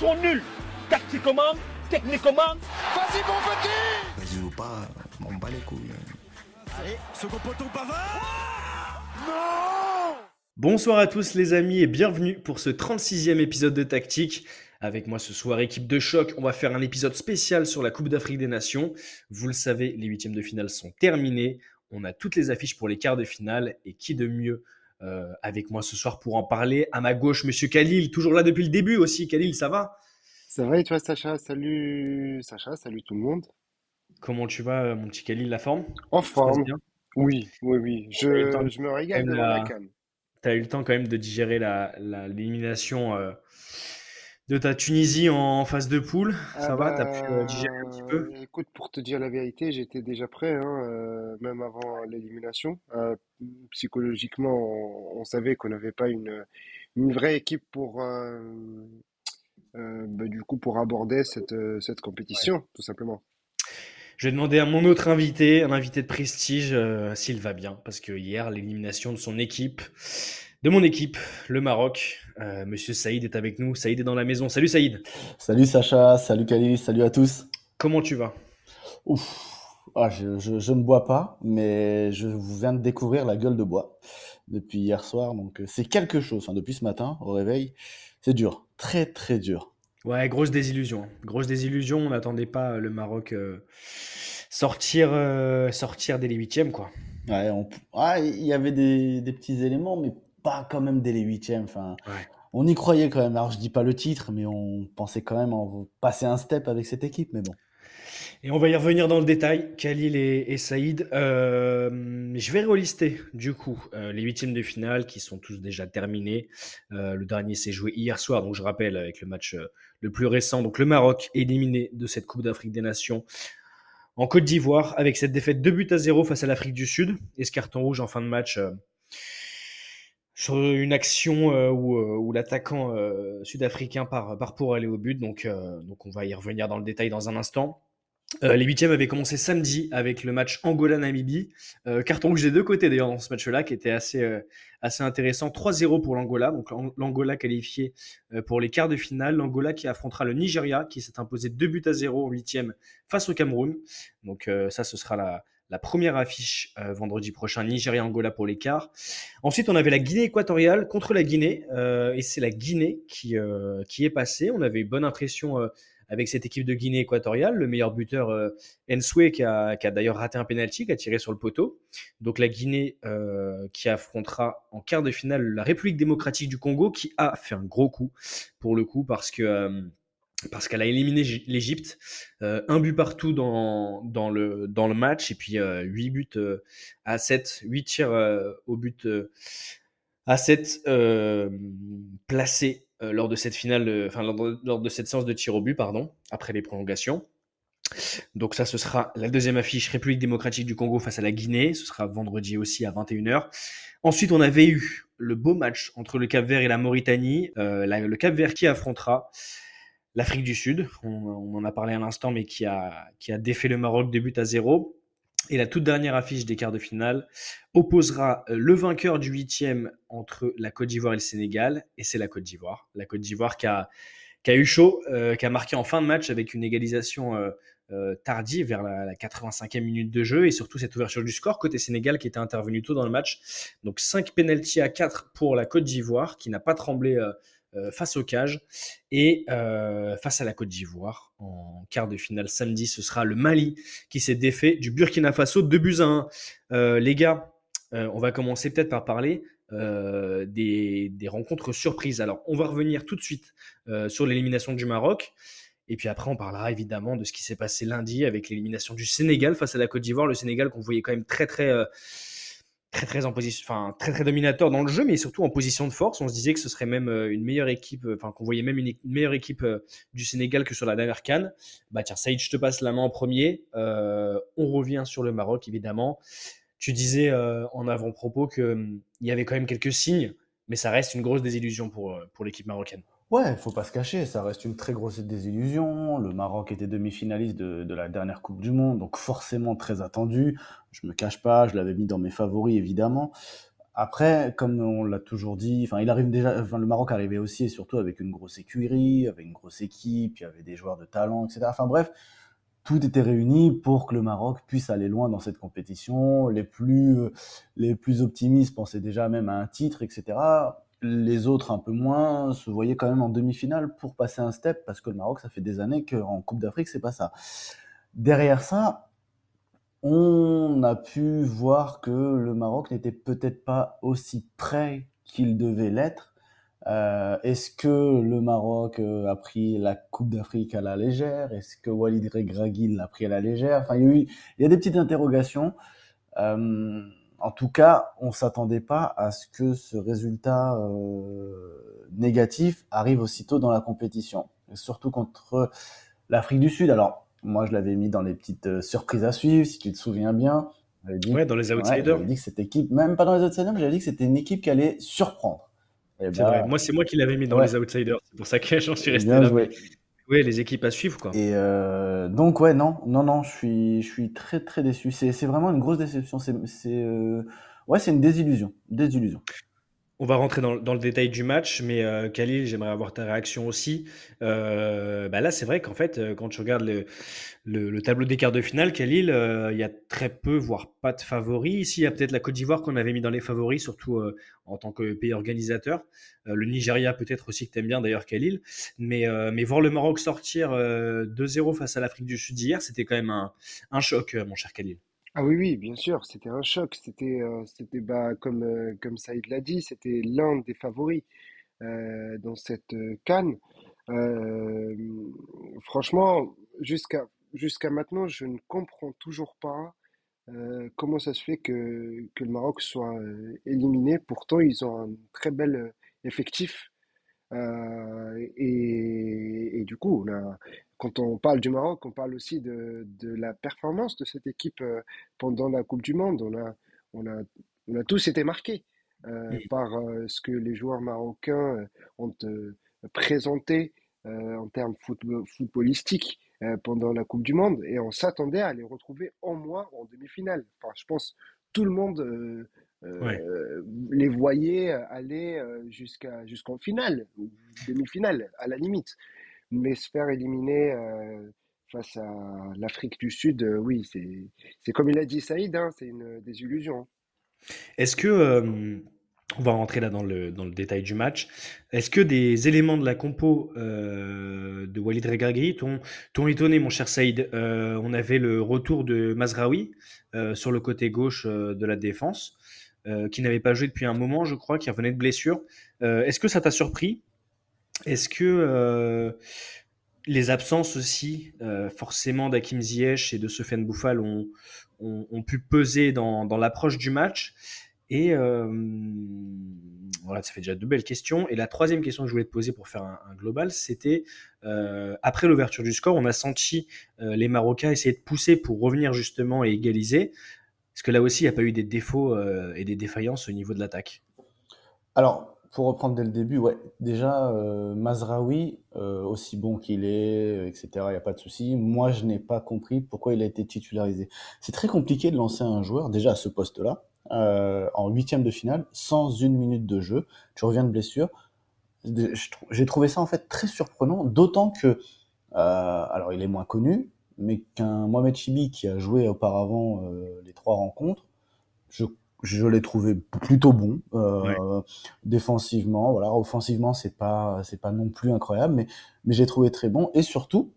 sont nuls. Tactiquement, techniquement. Vas-y, mon petit Vas-y ou pas, on bat les couilles. Allez, second poteau Pavard Non Bonsoir à tous les amis et bienvenue pour ce 36e épisode de Tactique. Avec moi ce soir, équipe de choc, on va faire un épisode spécial sur la Coupe d'Afrique des Nations. Vous le savez, les huitièmes de finale sont terminés. On a toutes les affiches pour les quarts de finale et qui de mieux euh, avec moi ce soir pour en parler. À ma gauche, Monsieur Khalil, toujours là depuis le début aussi. Khalil, ça va? Ça va et toi, Sacha? Salut Sacha, salut tout le monde. Comment tu vas, euh, mon petit Khalil, la forme? En forme. Oui, oui, oui. Je, je me régale devant la, canne. Tu as eu le temps quand même de digérer l'élimination euh, de ta Tunisie en phase de poule? Ah ça va, tu as pu bah, digérer petit peu Écoute, pour te dire la vérité, j'étais déjà prêt, hein, même avant l'élimination. psychologiquement, on, on savait qu'on n'avait pas une, une vraie équipe pour, euh, bah, du coup, pour aborder cette, cette compétition, tout simplement. Je vais demander à mon autre invité, un invité de prestige, euh, s'il va bien, parce que hier, l'élimination de son équipe, de mon équipe, le Maroc, euh, Monsieur Saïd est avec nous. Saïd est dans la maison. Salut Saïd. Salut Sacha, salut Khalil, salut à tous. Comment tu vas? Ouf, ah, je, je, je, ne bois pas, mais je viens de découvrir la gueule de bois depuis hier soir, donc euh, c'est quelque chose. Enfin, depuis ce matin, au réveil, c'est dur, très très dur. Ouais, grosse désillusion. Grosse désillusion. On n'attendait pas le Maroc euh, sortir, euh, sortir dès les huitièmes, quoi. Ouais, ah, il y avait des, des, petits éléments, mais pas quand même dès les huitièmes. Enfin, ouais. on y croyait quand même. Alors, je dis pas le titre, mais on pensait quand même en passer un step avec cette équipe. Mais bon. Et on va y revenir dans le détail, Khalil et, Saïd. Euh, je vais relister du coup euh, les huitièmes de finale qui sont tous déjà terminés. Euh, le dernier s'est joué hier soir, donc je rappelle avec le match le plus récent. Donc le Maroc éliminé de cette Coupe d'Afrique des Nations en Côte d'Ivoire avec cette défaite 2 buts à 0 face à l'Afrique du Sud et ce carton rouge en fin de match sur une action où, l'attaquant sud-africain part, pour aller au but. Donc on va y revenir dans le détail dans un instant. Euh, les huitièmes avaient commencé samedi avec le match Angola-Namibie. Euh, carton rouge des deux côtés d'ailleurs dans ce match-là qui était assez, euh, assez intéressant. 3-0 pour l'Angola, donc l'Angola qualifié pour les quarts de finale. L'Angola qui affrontera le Nigeria qui s'est imposé 2 buts à 0 en huitième face au Cameroun. Donc ça, ce sera la, la première affiche vendredi prochain, Nigeria-Angola pour les quarts. Ensuite, on avait la Guinée équatoriale contre la Guinée et c'est la Guinée qui, qui est passée. On avait une bonne impression avec cette équipe de Guinée équatoriale, le meilleur buteur euh, Ensue qui a, d'ailleurs raté un penalty, qui a tiré sur le poteau. Donc la Guinée euh, qui affrontera en quart de finale la République démocratique du Congo, qui a fait un gros coup pour le coup parce que euh, parce qu'elle a éliminé l'Égypte, euh, un but partout dans, dans, le, dans le match, et puis euh, 8 buts à 7, 8 tirs au but à 7 placés euh, lors de cette finale, enfin lors, de cette séance de tir au but, pardon, après les prolongations. Donc ça, ce sera la deuxième affiche République démocratique du Congo face à la Guinée. Ce sera vendredi aussi à 21h. Ensuite, on avait eu le beau match entre le Cap Vert et la Mauritanie. Euh, le Cap Vert qui affrontera l'Afrique du Sud. On, en a parlé à l'instant, mais qui a, qui a défait le Maroc de but à zéro. Et la toute dernière affiche des quarts de finale opposera euh, le vainqueur du huitième entre la Côte d'Ivoire et le Sénégal. Et c'est la Côte d'Ivoire. La Côte d'Ivoire qui a, eu chaud, euh, qui a marqué en fin de match avec une égalisation euh, euh, tardive vers la, la, 85e minute de jeu et surtout cette ouverture du score côté Sénégal qui était intervenu tôt dans le match. Donc 5 pénalties à 4 pour la Côte d'Ivoire qui n'a pas tremblé face au cage et euh, face à la Côte d'Ivoire en quart de finale samedi ce sera le Mali qui s'est défait du Burkina Faso 2 buts à 1 euh, les gars on va commencer peut-être par parler des, rencontres surprises. Alors on va revenir tout de suite sur l'élimination du Maroc. Et puis après, on parlera évidemment de ce qui s'est passé lundi avec l'élimination du Sénégal face à la Côte d'Ivoire. Le Sénégal qu'on voyait quand même très très euh, très très très très dominateur dans le jeu, mais surtout en position de force. On se disait que ce serait même euh, une meilleure équipe, enfin qu'on voyait même une, meilleure équipe euh, du Sénégal que sur la dernière canne. Bah tiens, Saïd, je te passe la main en premier. Euh, on revient sur le Maroc évidemment. Tu disais euh, en avant-propos qu'il hum, y avait quand même quelques signes, mais ça reste une grosse désillusion pour l'équipe marocaine. Ouais, faut pas se cacher, ça reste une très grosse désillusion. Le Maroc était demi-finaliste de, la dernière Coupe du Monde, donc forcément très attendu. Je me cache pas, je l'avais mis dans mes favoris évidemment. Après, comme on l'a toujours dit, enfin, il arrive déjà, enfin, le Maroc arrivait aussi et surtout avec une grosse écurie, avec une grosse équipe, il y avait des joueurs de talent, etc. Enfin bref, tout était réuni pour que le Maroc puisse aller loin dans cette compétition. Les plus, euh, les plus optimistes pensaient déjà même à un titre, etc. Les autres, un peu moins, se voyaient quand même en demi-finale pour passer un step, parce que le Maroc, ça fait des années qu'en Coupe d'Afrique, c'est pas ça. Derrière ça, on a pu voir que le Maroc n'était peut-être pas aussi prêt qu'il devait l'être. Euh, Est-ce que le Maroc euh, a pris la Coupe d'Afrique à la légère? Est-ce que Walid Regragui l'a pris à la légère? Enfin, il y, a eu, il y a des petites interrogations. Euh, en tout cas, on s'attendait pas à ce que ce résultat euh, négatif arrive aussitôt dans la compétition, et surtout contre l'Afrique du Sud. Alors, moi, je l'avais mis dans les petites euh, surprises à suivre, si tu te souviens bien. Dit, ouais, dans les outsiders. j'avais dit que cette équipe, même pas dans les outsiders, mais j'avais dit que c'était une équipe qui allait surprendre. C'est bah, vrai. Moi, c'est moi qui l'avais mis dans ouais. les outsiders. C'est pour ça que j'en suis resté bien là. Joué. Oui, les équipes à suivre, quoi. Et euh, donc, ouais, non, non, non, je suis, je suis très, très déçu. C'est vraiment une grosse déception. C'est, euh, ouais, c'est une désillusion, désillusion. On va rentrer dans, le détail du match, mais euh, Khalil, j'aimerais avoir ta réaction aussi. Euh, bah là, c'est vrai qu'en fait, euh, quand tu regardes le, le, le tableau des quarts de finale, Khalil, il y a très peu, voire pas de favoris. Ici, il y a peut-être la Côte d'Ivoire qu'on avait mis dans les favoris, surtout en tant que pays organisateur. Le Nigeria, peut-être aussi que tu aimes bien d'ailleurs, Khalil. Mais, voir le Maroc sortir 2-0 face à l'Afrique du Sud hier, c'était quand même un choc, mon cher Khalil. Ah oui, oui, bien sûr, c'était un choc. C'était, euh, c'était bah, comme, euh, comme Saïd l'a dit, c'était l'un des favoris euh, dans cette canne. Franchement, jusqu'à maintenant, je ne comprends toujours pas comment ça se fait que, le Maroc soit éliminé. Pourtant, ils ont un très bel effectif. Et, et du coup, on quand on parle du Maroc, on parle aussi de, de la performance de cette équipe euh, pendant la Coupe du Monde. On a, on a, on a tous été marqués euh, oui. par euh, ce que les joueurs marocains ont euh, présenté en termes football, footballistiques pendant la Coupe du Monde et on s'attendait à les retrouver au moins en demi-finale. Enfin, je pense tout le monde ouais. les voyait aller jusqu'à jusqu'en finale ou demi-finale à la limite mais se faire éliminer euh, face à l'Afrique du Sud, euh, oui, c'est comme il a dit Saïd, hein, c'est une désillusion. Est-ce que, euh, on va rentrer là dans le, dans le détail du match, est-ce que des éléments de la compo de Walid Regragui t'ont étonné, mon cher Saïd? On avait le retour de Mazraoui sur le côté gauche de la défense. qui n'avait pas joué depuis un moment, je crois, qui revenait de blessure. Est-ce que ça t'a surpris? Est-ce que euh, les absences aussi, euh, forcément d'Hakim Ziyech et de Sofiane Bouffal, ont, pu peser dans, l'approche du match? Et euh, voilà, ça fait déjà deux belles questions. Et la troisième question que je voulais te poser pour faire un, global, c'était après l'ouverture du score, on a senti les Marocains essayer de pousser pour revenir justement et égaliser. Est-ce que là aussi, il n'y a pas eu des défauts et des défaillances au niveau de l'attaque? Alors, pour reprendre dès le début, ouais, déjà, euh, Mazraoui, euh, aussi bon qu'il est, etc., il n'y a pas de souci. Moi, je n'ai pas compris pourquoi il a été titularisé. C'est très compliqué de lancer un joueur, déjà à ce poste-là, euh, en huitième de finale, sans une minute de jeu. Tu reviens de blessure. J'ai trouvé ça, en fait, très surprenant, d'autant que, euh, alors, il est moins connu, mais qu'un Mohamed Chibi qui a joué auparavant euh, les trois rencontres, je je l'ai trouvé plutôt bon euh, ouais. défensivement. Voilà offensivement c'est pas c'est pas non plus incroyable mais mais j'ai trouvé très bon. Et surtout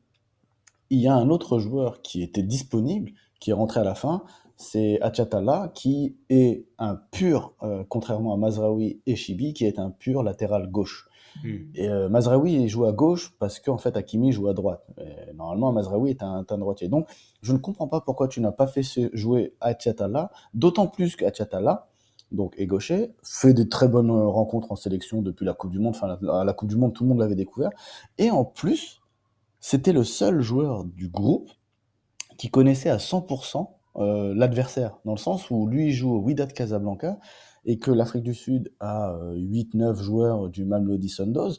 il y a un autre joueur qui était disponible qui est rentré à la fin c'est Achatala qui est un pur euh, contrairement à Mazraoui et Chibi qui est un pur latéral gauche mmh. et euh, Mazraoui joue à gauche parce qu'en fait Hakimi joue à droite normalement Mazraoui est un, un droitier donc je ne comprends pas pourquoi tu n'as pas fait jouer Achatala d'autant plus qu'Achatala donc est gaucher, fait de très bonnes rencontres en sélection depuis la Coupe du Monde. Enfin, la, la Coupe du Monde, tout le monde l'avait découvert. Et en plus, c'était le seul joueur du groupe qui connaissait à 100% euh, l'adversaire, dans le sens où lui joue au Wydad Casablanca et que l'Afrique du Sud a 8-9 euh, joueurs du Mamelodi Sundowns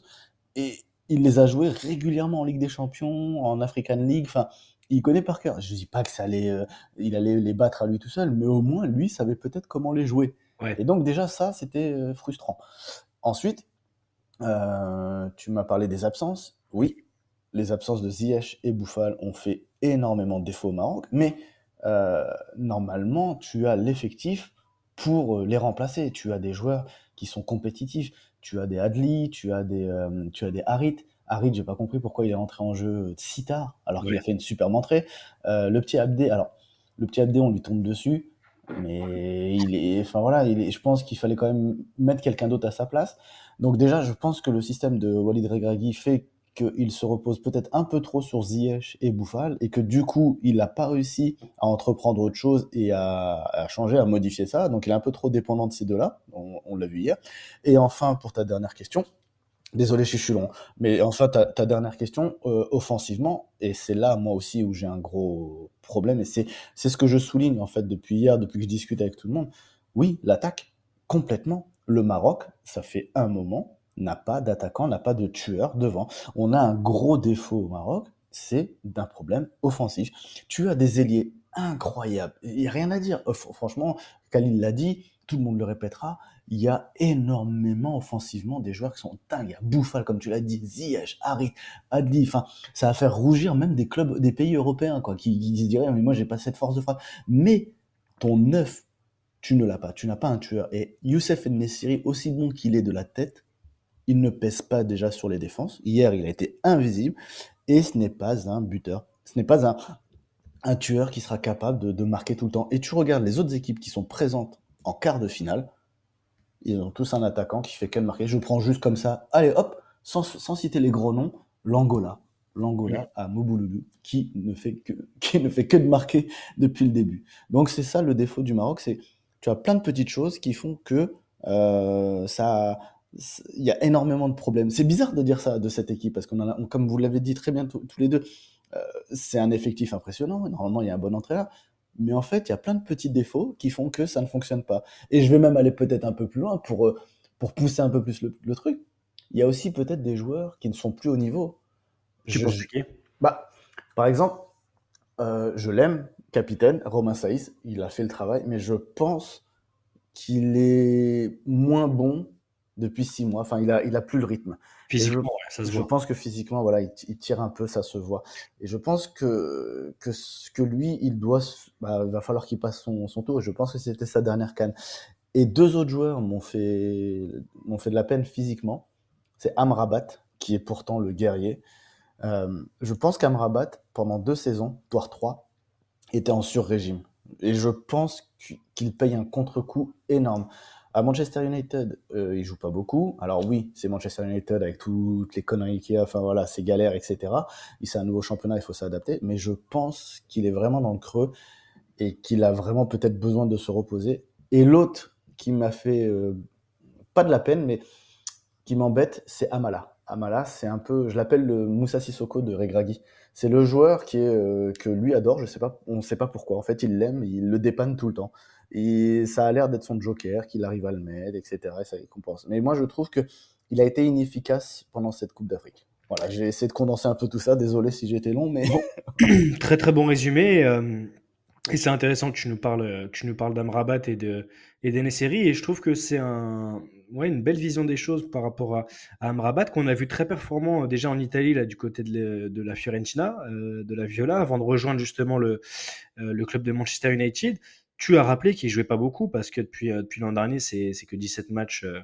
et il les a joués régulièrement en Ligue des Champions, en African League, enfin il connaît par cœur. Je dis pas que ça allait, euh, il allait les battre à lui tout seul, mais au moins lui savait peut-être comment les jouer. Et donc déjà ça, c'était frustrant. Ensuite, tu m'as parlé des absences. Oui, les absences de Ziyech et Bouffal ont fait énormément de défauts au Maroc, mais normalement, tu as l'effectif pour les remplacer. Tu as des joueurs qui sont compétitifs. Tu as des Adli, tu as des, tu as des Harit. Harit, j'ai pas compris pourquoi il est rentré en jeu si tard, alors qu'il a fait une superbe entrée. le petit Abdé, alors le petit Abdé, on lui tombe dessus, mais il est, enfin voilà, il est, je pense qu'il fallait quand même mettre quelqu'un d'autre à sa place. Donc déjà, je pense que le système de Walid Regragui fait qu'il se repose peut-être un peu trop sur Ziyech et Bouffal et que du coup, il n'a pas réussi à entreprendre autre chose et à, changer, à modifier ça. Donc il est un peu trop dépendant de ces deux-là, on, l'a vu hier. Et enfin, pour ta dernière question, désolé je suis long, mais enfin, ta, ta dernière question, euh, offensivement, et c'est là, moi aussi, où j'ai un gros problème, et c'est ce que je souligne, en fait, depuis hier, depuis que je discute avec tout le monde. Oui, l'attaque, complètement. Le Maroc, ça fait un moment, n'a pas d'attaquant, n'a pas de tueur devant. On a un gros défaut au Maroc, c'est d'un problème offensif. Tu as des ailiers incroyables, il n'y a rien à dire. Franchement, Khalil l'a dit, tout le monde le répétera, il y a énormément offensivement des joueurs qui sont dingues. Il y a Bouffal, comme tu l'as dit, Ziyech, Harit, Adli, enfin, ça va faire rougir même des clubs, des pays européens, quoi, qui, qui se diraient, mais moi, j'ai pas cette force de frappe. Mais ton neuf, tu ne l'as pas, tu n'as pas un tueur. Et Youssef Nessiri, aussi bon qu'il est de la tête, il ne pèse pas déjà sur les défenses. Hier, il a été invisible et ce n'est pas un buteur. Ce n'est pas un, un tueur qui sera capable de, marquer tout le temps. Et tu regardes les autres équipes qui sont présentes en quart de finale, ils ont tous un attaquant qui fait que de marquer. Je prends juste comme ça. Allez, hop, sans, citer les gros noms, l'Angola. L'Angola à Mobouloulou, qui ne, fait que, qui ne fait que de marquer depuis le début. Donc c'est ça le défaut du Maroc, c'est tu as plein de petites choses qui font que euh, ça, il y a énormément de problèmes. C'est bizarre de dire ça de cette équipe parce qu'on a, comme vous l'avez dit très bien tous les deux, euh, c'est un effectif impressionnant. Normalement, il y a un bon entraîneur. Mais en fait, il y a plein de petits défauts qui font que ça ne fonctionne pas. Et je vais même aller peut-être un peu plus loin pour, euh, pour pousser un peu plus le, truc. Il y a aussi peut-être des joueurs qui ne sont plus au niveau. Tu penses qui? Bah, Par exemple, euh, je l'aime, capitaine, Romain Saïs, il a fait le travail, mais je pense qu'il est moins bon depuis six mois. Enfin, il a, il a plus le rythme. Physiquement, je, ça se je pense que physiquement, voilà, il, tire un peu, ça se voit. Et je pense que que, que lui, il doit, bah, va falloir qu'il passe son, son, tour. Et je pense que c'était sa dernière canne. Et deux autres joueurs m'ont fait m'ont fait de la peine physiquement. C'est Amrabat, qui est pourtant le guerrier. Euh, je pense qu'Amrabat, pendant deux saisons, voire trois, était en sur-régime. Et je pense qu'il paye un contre-coup énorme. À Manchester United, euh, il joue pas beaucoup. Alors oui, c'est Manchester United avec toutes les conneries qu'il y a, enfin voilà, c'est galère, etc. Il c'est un nouveau championnat, il faut s'adapter. Mais je pense qu'il est vraiment dans le creux et qu'il a vraiment peut-être besoin de se reposer. Et l'autre qui m'a fait euh, pas de la peine, mais qui m'embête, c'est Amala. Amala, c'est un peu, je l'appelle le Moussa Sissoko de Regragui. C'est le joueur qui est, euh, que lui adore, je sais pas, on ne sait pas pourquoi. En fait, il l'aime, il le dépanne tout le temps. Et ça a l'air d'être son joker, qu'il arrive à le mettre, etc. Et ça compense. Mais moi, je trouve que il a été inefficace pendant cette Coupe d'Afrique. Voilà, j'ai essayé de condenser un peu tout ça. Désolé si j'étais long, mais très très bon résumé. Euh, et c'est intéressant que tu nous parles, que tu nous parles d'Amrabat et de et Et je trouve que c'est un, ouais, une belle vision des choses par rapport à, à Amrabat qu'on a vu très performant euh, déjà en Italie là du côté de, de la Fiorentina, euh, de la Viola, avant de rejoindre justement le, le club de Manchester United. Tu as rappelé qu'il jouait pas beaucoup parce que depuis, euh, depuis l'an dernier, c'est que 17 matchs euh,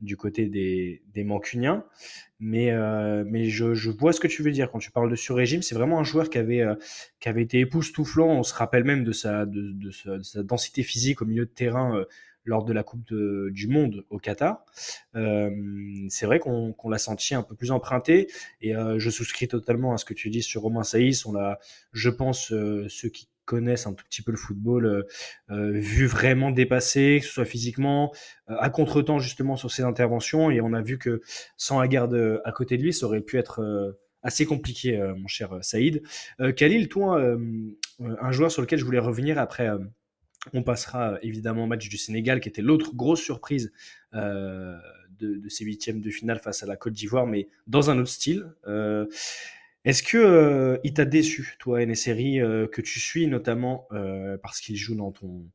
du côté des, des Mancuniens. Mais, euh, mais je, je, vois ce que tu veux dire quand tu parles de sur-régime. C'est vraiment un joueur qui avait, qui avait été époustouflant. On se rappelle même de sa, de, de sa, densité physique au milieu de terrain lors de la Coupe du Monde au Qatar. c'est vrai qu'on l'a senti un peu plus emprunté et je souscris totalement à ce que tu dis sur Romain Saïs. On l'a, je pense, ceux qui connaissent un tout petit peu le football, euh, euh, vu vraiment dépassé, que ce soit physiquement, euh, à contre-temps justement sur ses interventions. Et on a vu que sans la garde à côté de lui, ça aurait pu être assez compliqué, mon cher Saïd. Khalil, toi, un joueur sur lequel je voulais revenir après. on passera évidemment au match du Sénégal, qui était l'autre grosse surprise de, de, ces huitièmes de finale face à la Côte d'Ivoire, mais dans un autre style. Est-ce que euh, il t'a déçu, toi, Neseri, euh, que tu suis notamment euh, parce qu'il joue dans ton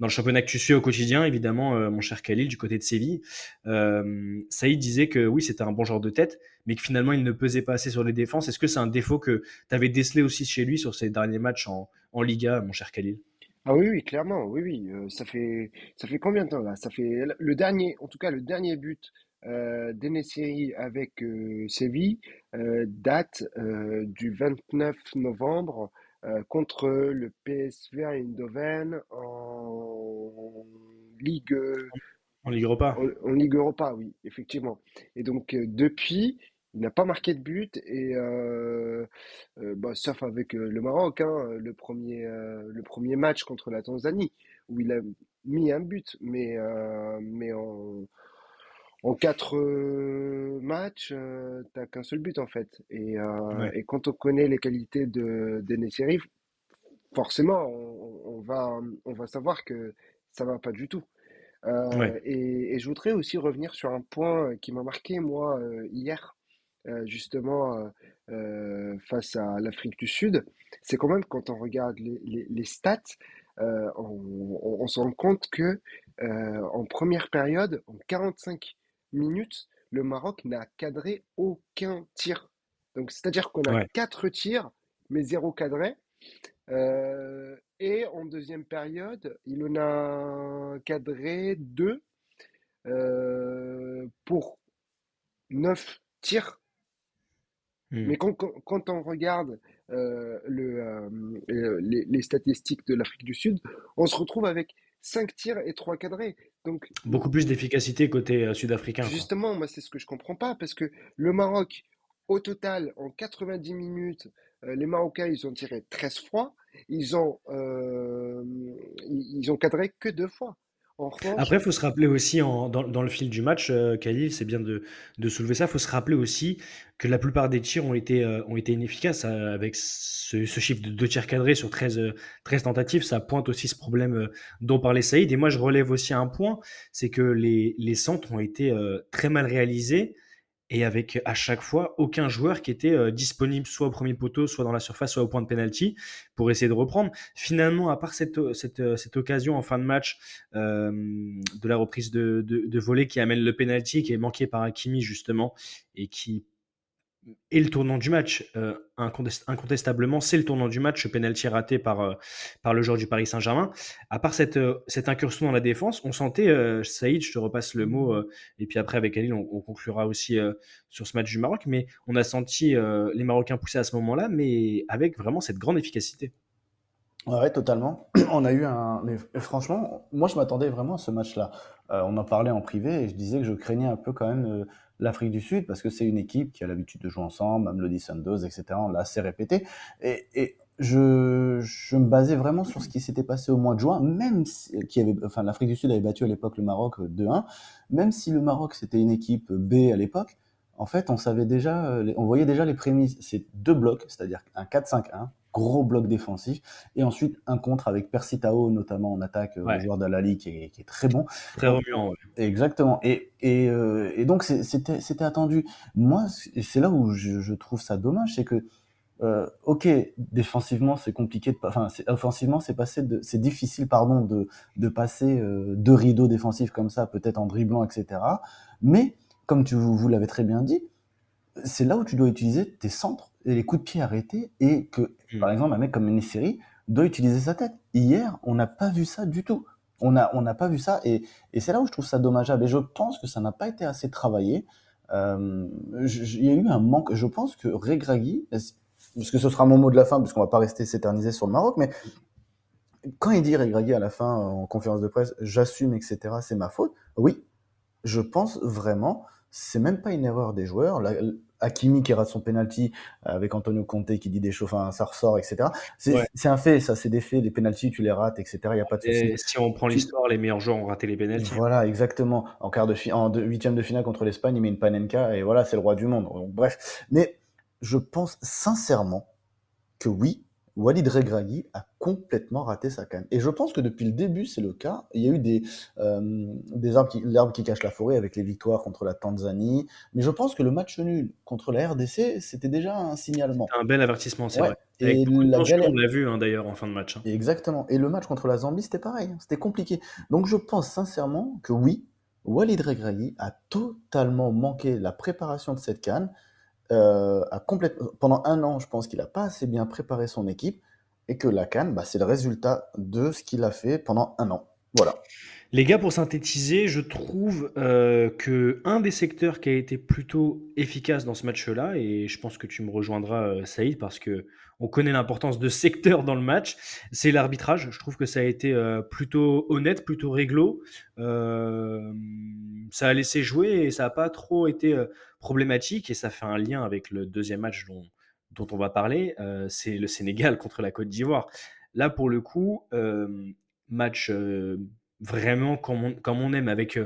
dans le championnat que tu suis au quotidien, évidemment, euh, mon cher Khalil, du côté de Séville. Saïd disait que oui, c'était un bon genre de tête, mais que finalement il ne pesait pas assez sur les défenses. Est-ce que c'est un défaut que tu avais décelé aussi chez lui sur ses derniers matchs en, en Liga, mon cher Khalil? Ah oui, oui, clairement, oui, oui. ça fait, ça fait combien de temps là? Ça fait le dernier, en tout cas le dernier but euh, d'Enesiri avec euh, Séville euh, date euh, du 29 novembre euh, contre le PSV Eindhoven en Ligue, En Ligue Europa? en, en Ligue Europa, oui, effectivement. Et donc depuis, il n'a pas marqué de but et euh, euh, bah, sauf avec le Maroc, hein, le premier, euh, le premier match contre la Tanzanie où il a mis un but, mais mais en, en quatre euh, matchs, euh, t'as qu'un seul but en fait. Et, euh, Ouais, et quand on connaît les qualités de d'Enesiri, forcément, on, on va on va savoir que ça va pas du tout. Euh, ouais, et, et je voudrais aussi revenir sur un point qui m'a marqué, moi, hier, justement, face à l'Afrique du Sud. C'est quand même, quand on regarde les, les, les stats, on, on- on se rend compte que en première période, en 45 minutes, le Maroc n'a cadré aucun tir. Donc, c'est-à-dire qu'on a ouais. quatre tirs, mais zéro cadré. Euh, et en deuxième période, il en a cadré deux euh, pour neuf tirs. Hmm. Mais quand, on regarde euh, le, les, les statistiques de l'Afrique du Sud, on se retrouve avec cinq tirs et trois cadrés. Donc, Beaucoup plus d'efficacité côté euh, sud-africain, quoi. Justement, moi, c'est ce que je comprends pas, parce que le Maroc, au total, en 90 minutes, euh, les Marocains, ils ont tiré 13 fois, ils ont, euh, ils ont cadré que deux fois. Après, il faut se rappeler aussi, en- dans, dans le fil du match, euh, Khalil, c'est bien de, de soulever ça, faut se rappeler aussi que la plupart des tirs ont été, euh, ont été inefficaces. avec ce, ce chiffre de deux tirs cadrés sur 13, euh, 13 tentatives, ça pointe aussi ce problème euh, dont parlait Saïd. Et moi, je relève aussi un point, c'est que les, les centres ont été euh, très mal réalisés et avec à chaque fois aucun joueur qui était euh, disponible soit au premier poteau, soit dans la surface, soit au point de penalty pour essayer de reprendre. Finalement, à part cette, cette, euh, cette occasion en fin de match euh, de la reprise de, de, de volée qui amène le penalty qui est manqué par Hakimi justement et qui est le tournant du match. Euh, incontest- incontestablement, c'est le tournant du match, ce penalty raté par, euh, par le joueur du Paris Saint-Germain. À part cette, euh, cette incursion dans la défense, on sentait, Saïd, je te repasse le mot, et puis après avec Ali, on, on conclura aussi sur ce match du Maroc, mais on a senti les Marocains pousser à ce moment-là, mais avec vraiment cette grande efficacité. Ouais, totalement. On a eu un. Mais franchement, moi, je m'attendais vraiment à ce match-là. Euh, on en parlait en privé et je disais que je craignais un peu quand même euh, l'Afrique du Sud parce que c'est une équipe qui a l'habitude de jouer ensemble, Mamelody Sundowns, etc. On l'a répété. Et, je, me basais vraiment sur ce qui s'était passé au mois de juin, même si qui avait, l'Afrique du Sud avait battu à l'époque le Maroc 2-1, même si le Maroc c'était une équipe B à l'époque. En fait, on savait déjà, euh, on voyait déjà les prémices. C'est deux blocs, c'est-à-dire un 4-5-1, gros bloc défensif, et ensuite un contre avec Percy Tao, notamment en attaque, euh, le Ouais, joueur d'Alali qui est, qui est très bon. très remuant. ouais. exactement. Et, et, euh, et donc c'était c'était attendu. Moi, c'est là où je, je trouve ça dommage, c'est que euh, ok, défensivement c'est compliqué, de, enfin offensivement c'est passé de, c'est difficile pardon de, de passer euh, deux rideaux défensifs comme ça, peut-être en dribblant, etc. Mais comme tu vous, vous l'avez très bien dit, c'est là où tu dois utiliser tes centres les coups de pied arrêtés et que, par Mm. exemple, un mec comme Nesiri doit utiliser sa tête. Hier, on n'a pas vu ça du tout. On n'a on pas vu ça et, et c'est là où je trouve ça dommageable et je pense que ça n'a pas été assez travaillé. Euh, il y a eu un manque, je pense que Regragui, parce que ce sera mon mot de la fin, puisqu'on va pas rester s'éterniser sur le Maroc, mais quand il dit Regragui à la fin euh, en conférence de presse, j'assume, etc., c'est ma faute, oui, je pense vraiment, c'est même pas une erreur des joueurs. La- Hakimi qui rate son penalty avec Antonio Conte qui dit des choses, enfin, ça ressort, etc. C'est Ouais. un fait, ça, c'est des faits. Les penalties, tu les rates, etc. Il n'y a pas de souci. Et si on prend l'histoire, les meilleurs joueurs ont raté les pénaltys. Voilà, exactement. En quart de en huitième de finale contre l'Espagne, il met une panenka et voilà, c'est le roi du monde. Donc, bref. Mais je pense sincèrement que oui, Walid Regragui a complètement raté sa canne. Et je pense que depuis le début, c'est le cas. Il y a eu des, euh, des arbres, qui, l'herbe qui cache la forêt avec les victoires contre la Tanzanie. Mais je pense que le match nul contre la RDC, c'était déjà un signalement. Un bel avertissement, c'est Ouais. vrai. Et Avec la galère- on l'a vu hein, d'ailleurs en fin de match. hein. Exactement. Et le match contre la Zambie, c'était pareil. hein. C'était compliqué. Donc je pense sincèrement que oui, Walid Regragui a totalement manqué la préparation de cette canne. Euh. Pendant un an, je pense qu'il n'a pas assez bien préparé son équipe et que la canne, bah, c'est le résultat de ce qu'il a fait pendant un an. Voilà. Les gars, pour synthétiser, je trouve euh, que un des secteurs qui a été plutôt efficace dans ce match-là, et je pense que tu me rejoindras, euh, Saïd, parce que on connaît l'importance de secteur dans le match, c'est l'arbitrage. Je trouve que ça a été euh, plutôt honnête, plutôt réglo. Euh, ça a laissé jouer et ça n'a pas trop été euh, problématique, et ça fait un lien avec le deuxième match dont, on va parler, c'est le Sénégal contre la Côte d'Ivoire. Là, pour le coup, match vraiment comme on, aime, avec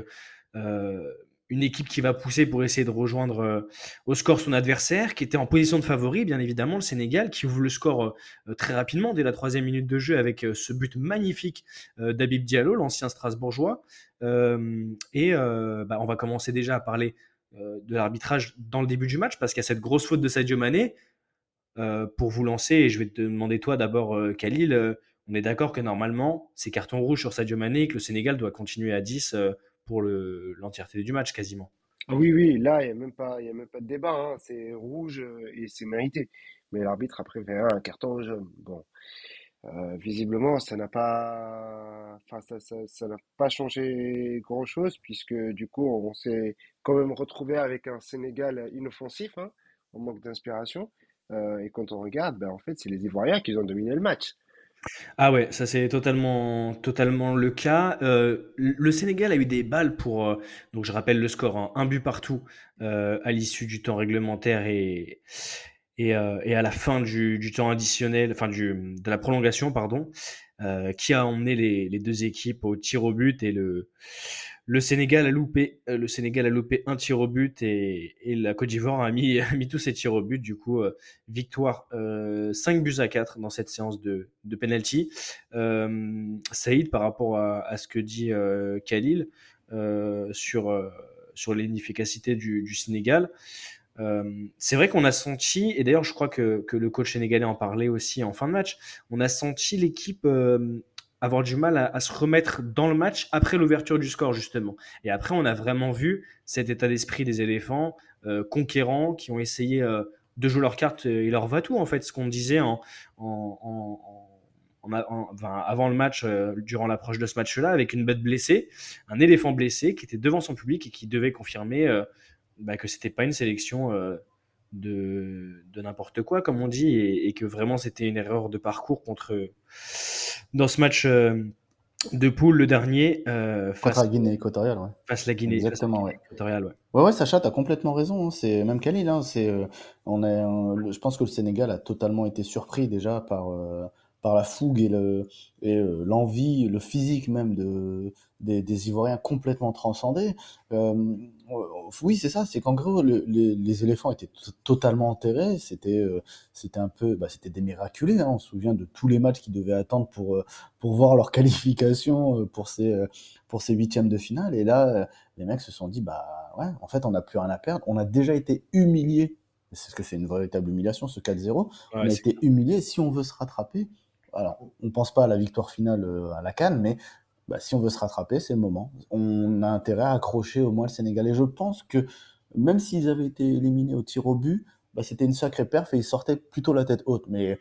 une équipe qui va pousser pour essayer de rejoindre euh, au score son adversaire, qui était en position de favori, bien évidemment, le Sénégal, qui ouvre le score euh, très rapidement dès la troisième minute de jeu avec euh, ce but magnifique d'Abib Diallo, l'ancien Strasbourgeois. Et bah, on va commencer déjà à parler de l'arbitrage dans le début du match, parce qu'il y a cette grosse faute de Sadio Mané. Pour vous lancer, et je vais te demander toi d'abord, Khalil, on est d'accord que normalement, c'est carton rouge sur Sadio Mané et que le Sénégal doit continuer à 10 pour le- l'entièreté du match quasiment. Ah Oui, oui, là, il n'y a même pas, a même pas de débat, hein. C'est rouge euh, et c'est mérité. Mais l'arbitre a préféré un carton jaune. Bon, Euh, visiblement, ça n'a pas, enfin, ça, ça, ça n'a pas changé grand-chose puisque du coup, on s'est quand même retrouvé avec un Sénégal inoffensif, hein, en manque d'inspiration. Euh, et quand on regarde, ben, en fait, c'est les Ivoiriens qui ont dominé le match. Ah ouais, ça c'est totalement, le cas. Euh, le Sénégal a eu des balles pour, euh, donc je rappelle le score, hein, un but partout euh, à l'issue du temps réglementaire et, à la fin du, temps additionnel, enfin de la prolongation, pardon, qui a emmené les, les deux équipes au tir au but et le, le Sénégal a loupé, euh, le Sénégal a loupé un tir au but et, la Côte d'Ivoire a mis, a mis tous ses tirs au but. Du coup, euh, victoire euh, 5 buts à 4 dans cette séance de, de penalty. Euh, Saïd, par rapport à, ce que dit euh, Khalil sur, sur l'inefficacité du, Sénégal, c'est vrai qu'on a senti, et d'ailleurs je crois que, que le coach sénégalais en parlait aussi en fin de match, on a senti l'équipe avoir du mal à, se remettre dans le match après l'ouverture du score justement. Et après on a vraiment vu cet état d'esprit des éléphants euh, conquérants qui ont essayé euh, de jouer leur carte et leur va-tout en fait, ce qu'on disait en, en, en- en- avant le match, euh, durant l'approche de ce match-là, avec une bête blessée, un éléphant blessé qui était devant son public et qui devait confirmer bah, que c'était pas une sélection de, de n'importe quoi, comme on dit, et, et que vraiment c'était une erreur de parcours contre dans ce match euh, de poule, le dernier, euh, face, Contre la Guinée équatoriale, ouais. face la Guinée, face la Exactement, Guinée équatoriale, ouais. Ouais, ouais, Sacha, t'as complètement raison. hein. C'est même Khalil. Hein, c'est, euh, on est, je pense que le Sénégal a totalement été surpris déjà par par la fougue et le et euh, l'envie, le physique même de des, des Ivoiriens complètement transcendés. Euh, oui, c'est ça. C'est qu'en gros, le- les, les éléphants étaient totalement enterrés. C'était euh, c'était un peu, bah, c'était des miraculés. Hein. On se souvient de tous les matchs qu'ils devaient attendre pour euh, pour voir leur qualification euh, pour ces euh, pour ces huitièmes de finale. Et là. euh, les mecs se sont dit bah ouais en fait on n'a plus rien à perdre on a déjà été humilié c'est ce que c'est une véritable humiliation ce 4-0 on a été humilié si on veut se rattraper alors on pense pas à la victoire finale euh, à la Cannes mais bah, si on veut se rattraper c'est le moment. On a intérêt à accrocher au moins le Sénégal. Et je pense que même s'ils avaient été éliminés au tir au but bah, c'était une sacrée perf et ils sortaient plutôt la tête haute. Mais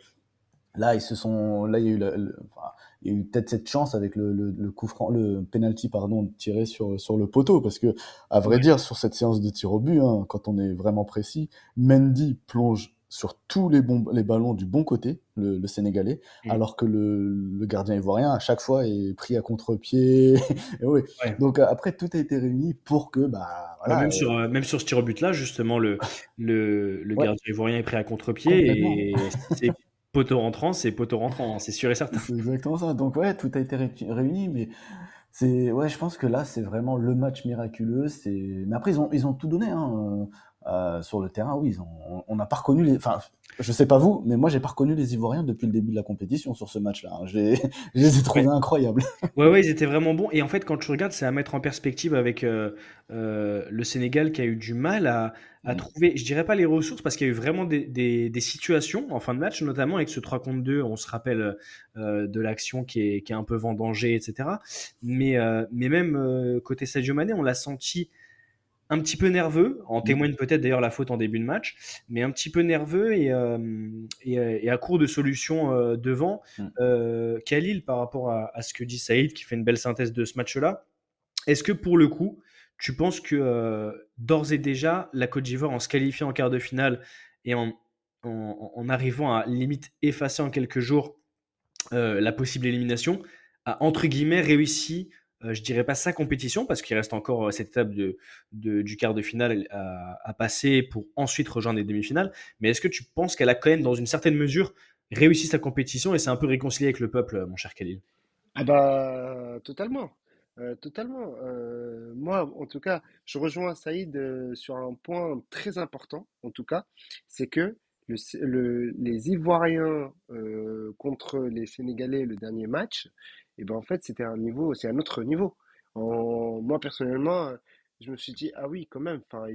Là, ils se sont, là, il y a eu, le- le- enfin, il y a eu peut-être cette chance avec le, le, le coup franc, le penalty, pardon, tiré sur, sur le poteau, parce que, à vrai dire, sur cette séance de tir au but, hein, quand on est vraiment précis, Mendy plonge sur tous les, bons, les ballons du bon côté, le, le Sénégalais, Mm. alors que le, le gardien ivoirien, à chaque fois, est pris à contre-pied. Et ouais. Ouais. Donc, euh, après, tout a été réuni pour que, bah, voilà, même, euh, sur, euh, même sur ce tir au but là, justement, le, le, le Ouais. gardien ivoirien est pris à contre-pied et c'est poteau rentrant, c'est poteau rentrant, hein, c'est sûr et certain. C'est exactement ça. Donc ouais, tout a été ré- réuni, mais c'est ouais, je pense que là c'est vraiment le match miraculeux. C'est mais après ils ont ils ont tout donné hein, euh, sur le terrain. Oui, on- n'a pas reconnu les. Enfin, je sais pas vous, mais moi j'ai pas reconnu les Ivoiriens depuis le début de la compétition sur ce match-là. hein. J'ai- Je les ai trouvés incroyables. Ouais, ouais, ils étaient vraiment bons. Et en fait, quand tu regardes, c'est à mettre en perspective avec euh, euh, le Sénégal qui a eu du mal à, à Mm. trouver, je dirais pas les ressources, parce qu'il y a eu vraiment des, des- des situations en fin de match, notamment avec ce 3 contre 2. On se rappelle de l'action qui est, qui est un peu vendangée, etc. Mais, mais même côté Sadio Mané, on l'a senti un petit peu nerveux, en témoigne peut-être d'ailleurs la faute en début de match, mais un petit peu nerveux et, euh, et, euh, et à court de solutions euh, devant. Mm. Euh, Khalil, par rapport à, à ce que dit Saïd, qui fait une belle synthèse de ce match-là, est-ce que pour le coup, tu penses que d'ores et déjà, la Côte d'Ivoire, en se qualifiant en quart de finale et en, en- en arrivant à limite effacer en quelques jours la possible élimination, a entre guillemets réussi, je dirais pas sa compétition, parce qu'il reste encore euh, cette étape de, du quart de finale à, passer pour ensuite rejoindre les demi-finales, mais est-ce que tu penses qu'elle a quand même, dans une certaine mesure, réussi sa compétition et s'est un peu réconcilié avec le peuple, euh, mon cher Khalil? Ah bah totalement, Euh, totalement. Euh, moi, en tout cas, je rejoins Saïd euh, sur un point très important, en tout cas, c'est que les Ivoiriens euh, contre les Sénégalais le dernier match, et ben en fait c'était un niveau, c'est un autre niveau. Moi personnellement, je me suis dit ah oui quand même. Enfin,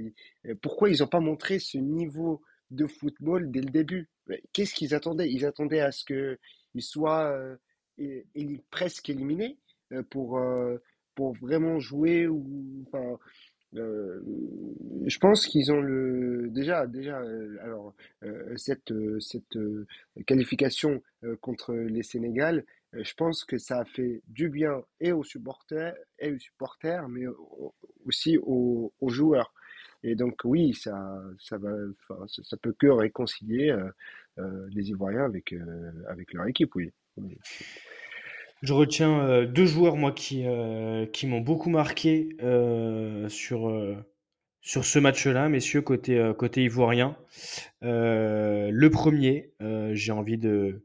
euh, pourquoi ils n'ont pas montré ce niveau de football dès le début? Qu'est-ce qu'ils attendaient? Ils attendaient à ce que ils soient euh, presque éliminés euh, pour, euh, pour vraiment jouer ou enfin je pense qu'ils ont le déjà déjà alors cette cette qualification contre les Sénégal je pense que ça a fait du bien et aux supporters et aux supporters mais au- aussi aux, aux joueurs et donc oui ça ça va ça, peut que réconcilier euh, euh, les Ivoiriens avec euh, avec leur équipe Je retiens deux joueurs, moi, qui, qui m'ont beaucoup marqué sur, sur ce match-là, messieurs, côté, côté ivoirien. Le premier, j'ai envie de,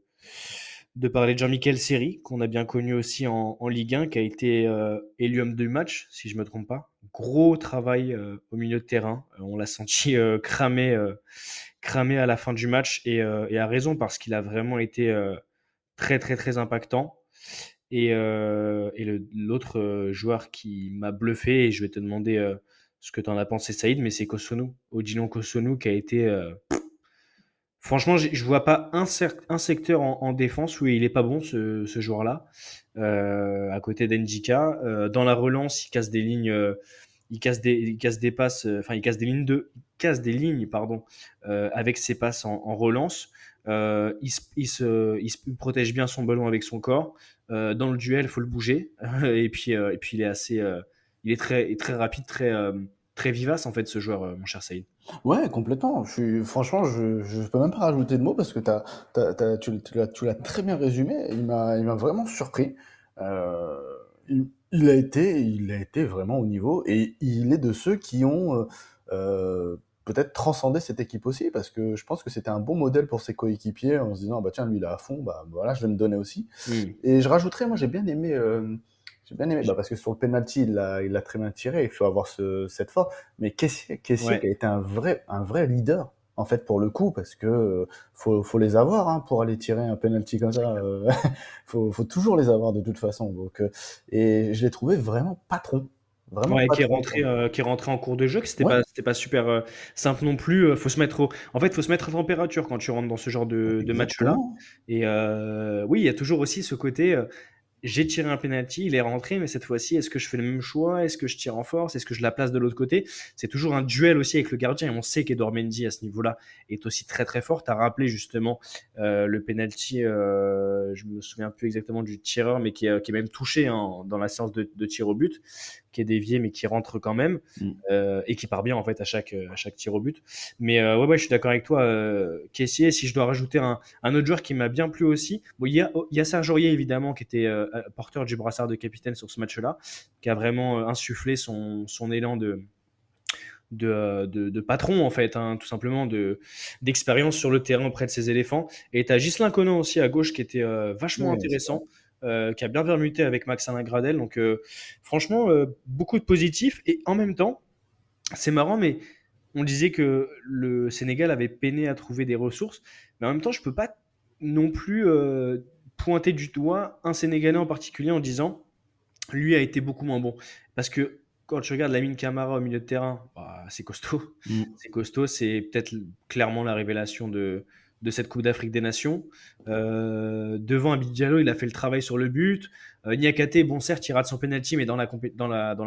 de parler de Jean-Michel Seri, qu'on a bien connu aussi en, Ligue 1, qui a été euh, élu homme du match, si je ne me trompe pas. Gros travail euh, au milieu de terrain. Euh, on l'a senti cramé, à la fin du match, et, à raison, parce qu'il a vraiment été très, très, très impactant. Et, et l'autre joueur qui m'a bluffé, et je vais te demander ce que tu en as pensé, Saïd, mais c'est Kosonou, Odilon Kosonou, qui a été. Franchement, je vois pas un, secteur en, en défense où il est pas bon, ce, joueur-là, euh, à côté d'Endika. Euh, dans la relance, il casse des lignes. euh, il casse des, passes, enfin il casse des lignes de, casse des lignes, avec ses passes en, relance. Il, protège bien son ballon avec son corps. Dans le duel, il faut le bouger. et, puis, il est assez. il est très, très rapide, très, très vivace, en fait, ce joueur, euh, mon cher Saïd. Ouais, complètement. Je suis, franchement, je, je peux même pas rajouter de mots parce que t'as, t'as- tu, l'as, tu l'as très bien résumé. Il m'a, vraiment surpris. Euh, il, il a été, il a été vraiment au niveau et il est de ceux qui ont euh, euh, peut-être transcendé cette équipe aussi parce que je pense que c'était un bon modèle pour ses coéquipiers en se disant bah tiens lui il est à fond bah voilà je vais me donner aussi. Et je rajouterais moi j'ai bien aimé. J'ai bien aimé, bah, parce que sur le penalty, il l'a, il l'a très bien tiré, il faut avoir ce, cette force. Mais Kessié, Kessié Ouais. a été un vrai, un vrai leader, en fait, pour le coup, parce que euh, faut, faut les avoir hein, pour aller tirer un penalty comme ça. euh, faut, faut toujours les avoir de toute façon. Donc, euh, et je l'ai trouvé vraiment patron. Vraiment Ouais, qui est rentré, euh, qui est rentré en cours de jeu, que c'était Ouais. pas, pas super euh, simple non plus. Faut se mettre au... En fait, faut se mettre à température quand tu rentres dans ce genre de, de match-là. Exactement. Et euh, oui, il y a toujours aussi ce côté. J'ai tiré un penalty, il est rentré, mais cette fois-ci, est-ce que je fais le même choix? Est-ce que je tire en force? Est-ce que je la place de l'autre côté? C'est toujours un duel aussi avec le gardien. Et on sait qu'Edouard Mendy, à ce niveau-là, est aussi très très fort. Tu as rappelé justement euh, le penalty, euh, je me souviens plus exactement du tireur, mais qui est, qui est même touché hein, dans la séance de tir au but, qui est dévié, mais qui rentre quand même, Mm. euh, et qui part bien en fait à chaque, à chaque tir au but. Mais euh, ouais, ouais, je suis d'accord avec toi, euh, Kessié. Si je dois rajouter un, un autre joueur qui m'a bien plu aussi, bon, il y a, il y a Serge Aurier évidemment qui était euh, porteur du brassard de capitaine sur ce match-là, qui a vraiment euh, insufflé son, son élan de, de, euh, de, de patron en fait, hein, tout simplement de d'expérience sur le terrain auprès de ses éléphants. Et tu as Ghislain Conan aussi à gauche qui était euh, vachement Ouais, intéressant. Euh, qui a bien permuté avec Max Alain Gradel. Donc, euh, franchement, euh, beaucoup de positifs. Et en même temps, c'est marrant, mais on disait que le Sénégal avait peiné à trouver des ressources, mais en même temps, je peux pas non plus pointer du doigt un Sénégalais en particulier en disant lui a été beaucoup moins bon. Parce que quand tu regardes Lamine Camara au milieu de terrain, bah, c'est costaud. Mm. C'est costaud, c'est peut-être clairement la révélation de, de cette Coupe d'Afrique des Nations. Euh, devant Abid Diallo, il a fait le travail sur le but. Euh, Niakate, bon certes, il rate son penalty, mais dans la,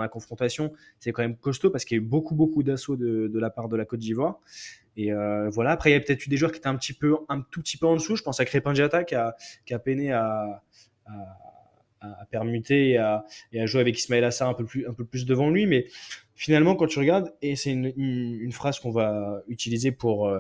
confrontation, c'est quand même costaud parce qu'il y a eu beaucoup, beaucoup d'assauts de, la part de la Côte d'Ivoire. Et euh, voilà, après, il y a peut-être eu des joueurs qui étaient un, petit peu, un tout petit peu en dessous. Je pense à Crépin qui a, peiné à, permuter et à, jouer avec Ismaël Assar un peu, plus, un peu plus devant lui. Mais finalement, quand tu regardes, et c'est une phrase qu'on va utiliser pour, euh,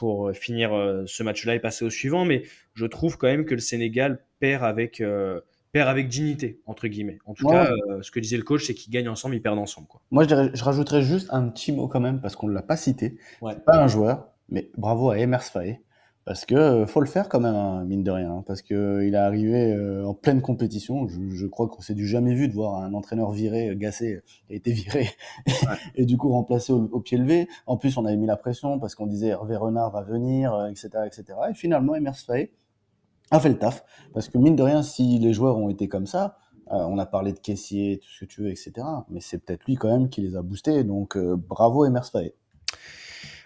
pour finir euh, ce match-là et passer au suivant, mais je trouve quand même que le Sénégal perd avec, euh, perd avec dignité, entre guillemets. En tout Ouais. cas, euh, ce que disait le coach, c'est qu'ils gagnent ensemble, ils perdent ensemble. Quoi. Moi, je, dirais- je rajouterais juste un petit mot quand même, parce qu'on ne l'a pas cité. Ouais. Pas un joueur, mais bravo à Emers Faé. Parce que euh, faut le faire quand même, hein, mine de rien. hein, parce que euh, il est arrivé euh, en pleine compétition. Je, je crois qu'on s'est du jamais vu de voir un entraîneur viré, Gassé, qui a été viré, et du coup remplacé au, au pied levé. En plus, on avait mis la pression parce qu'on disait Hervé Renard va venir, euh, etc., etc. Et finalement, Emers Faé a fait le taf. Parce que mine de rien, si les joueurs ont été comme ça, euh, on a parlé de caissier, tout ce que tu veux, etc. Mais c'est peut-être lui quand même qui les a boostés. Donc bravo Emers Faé.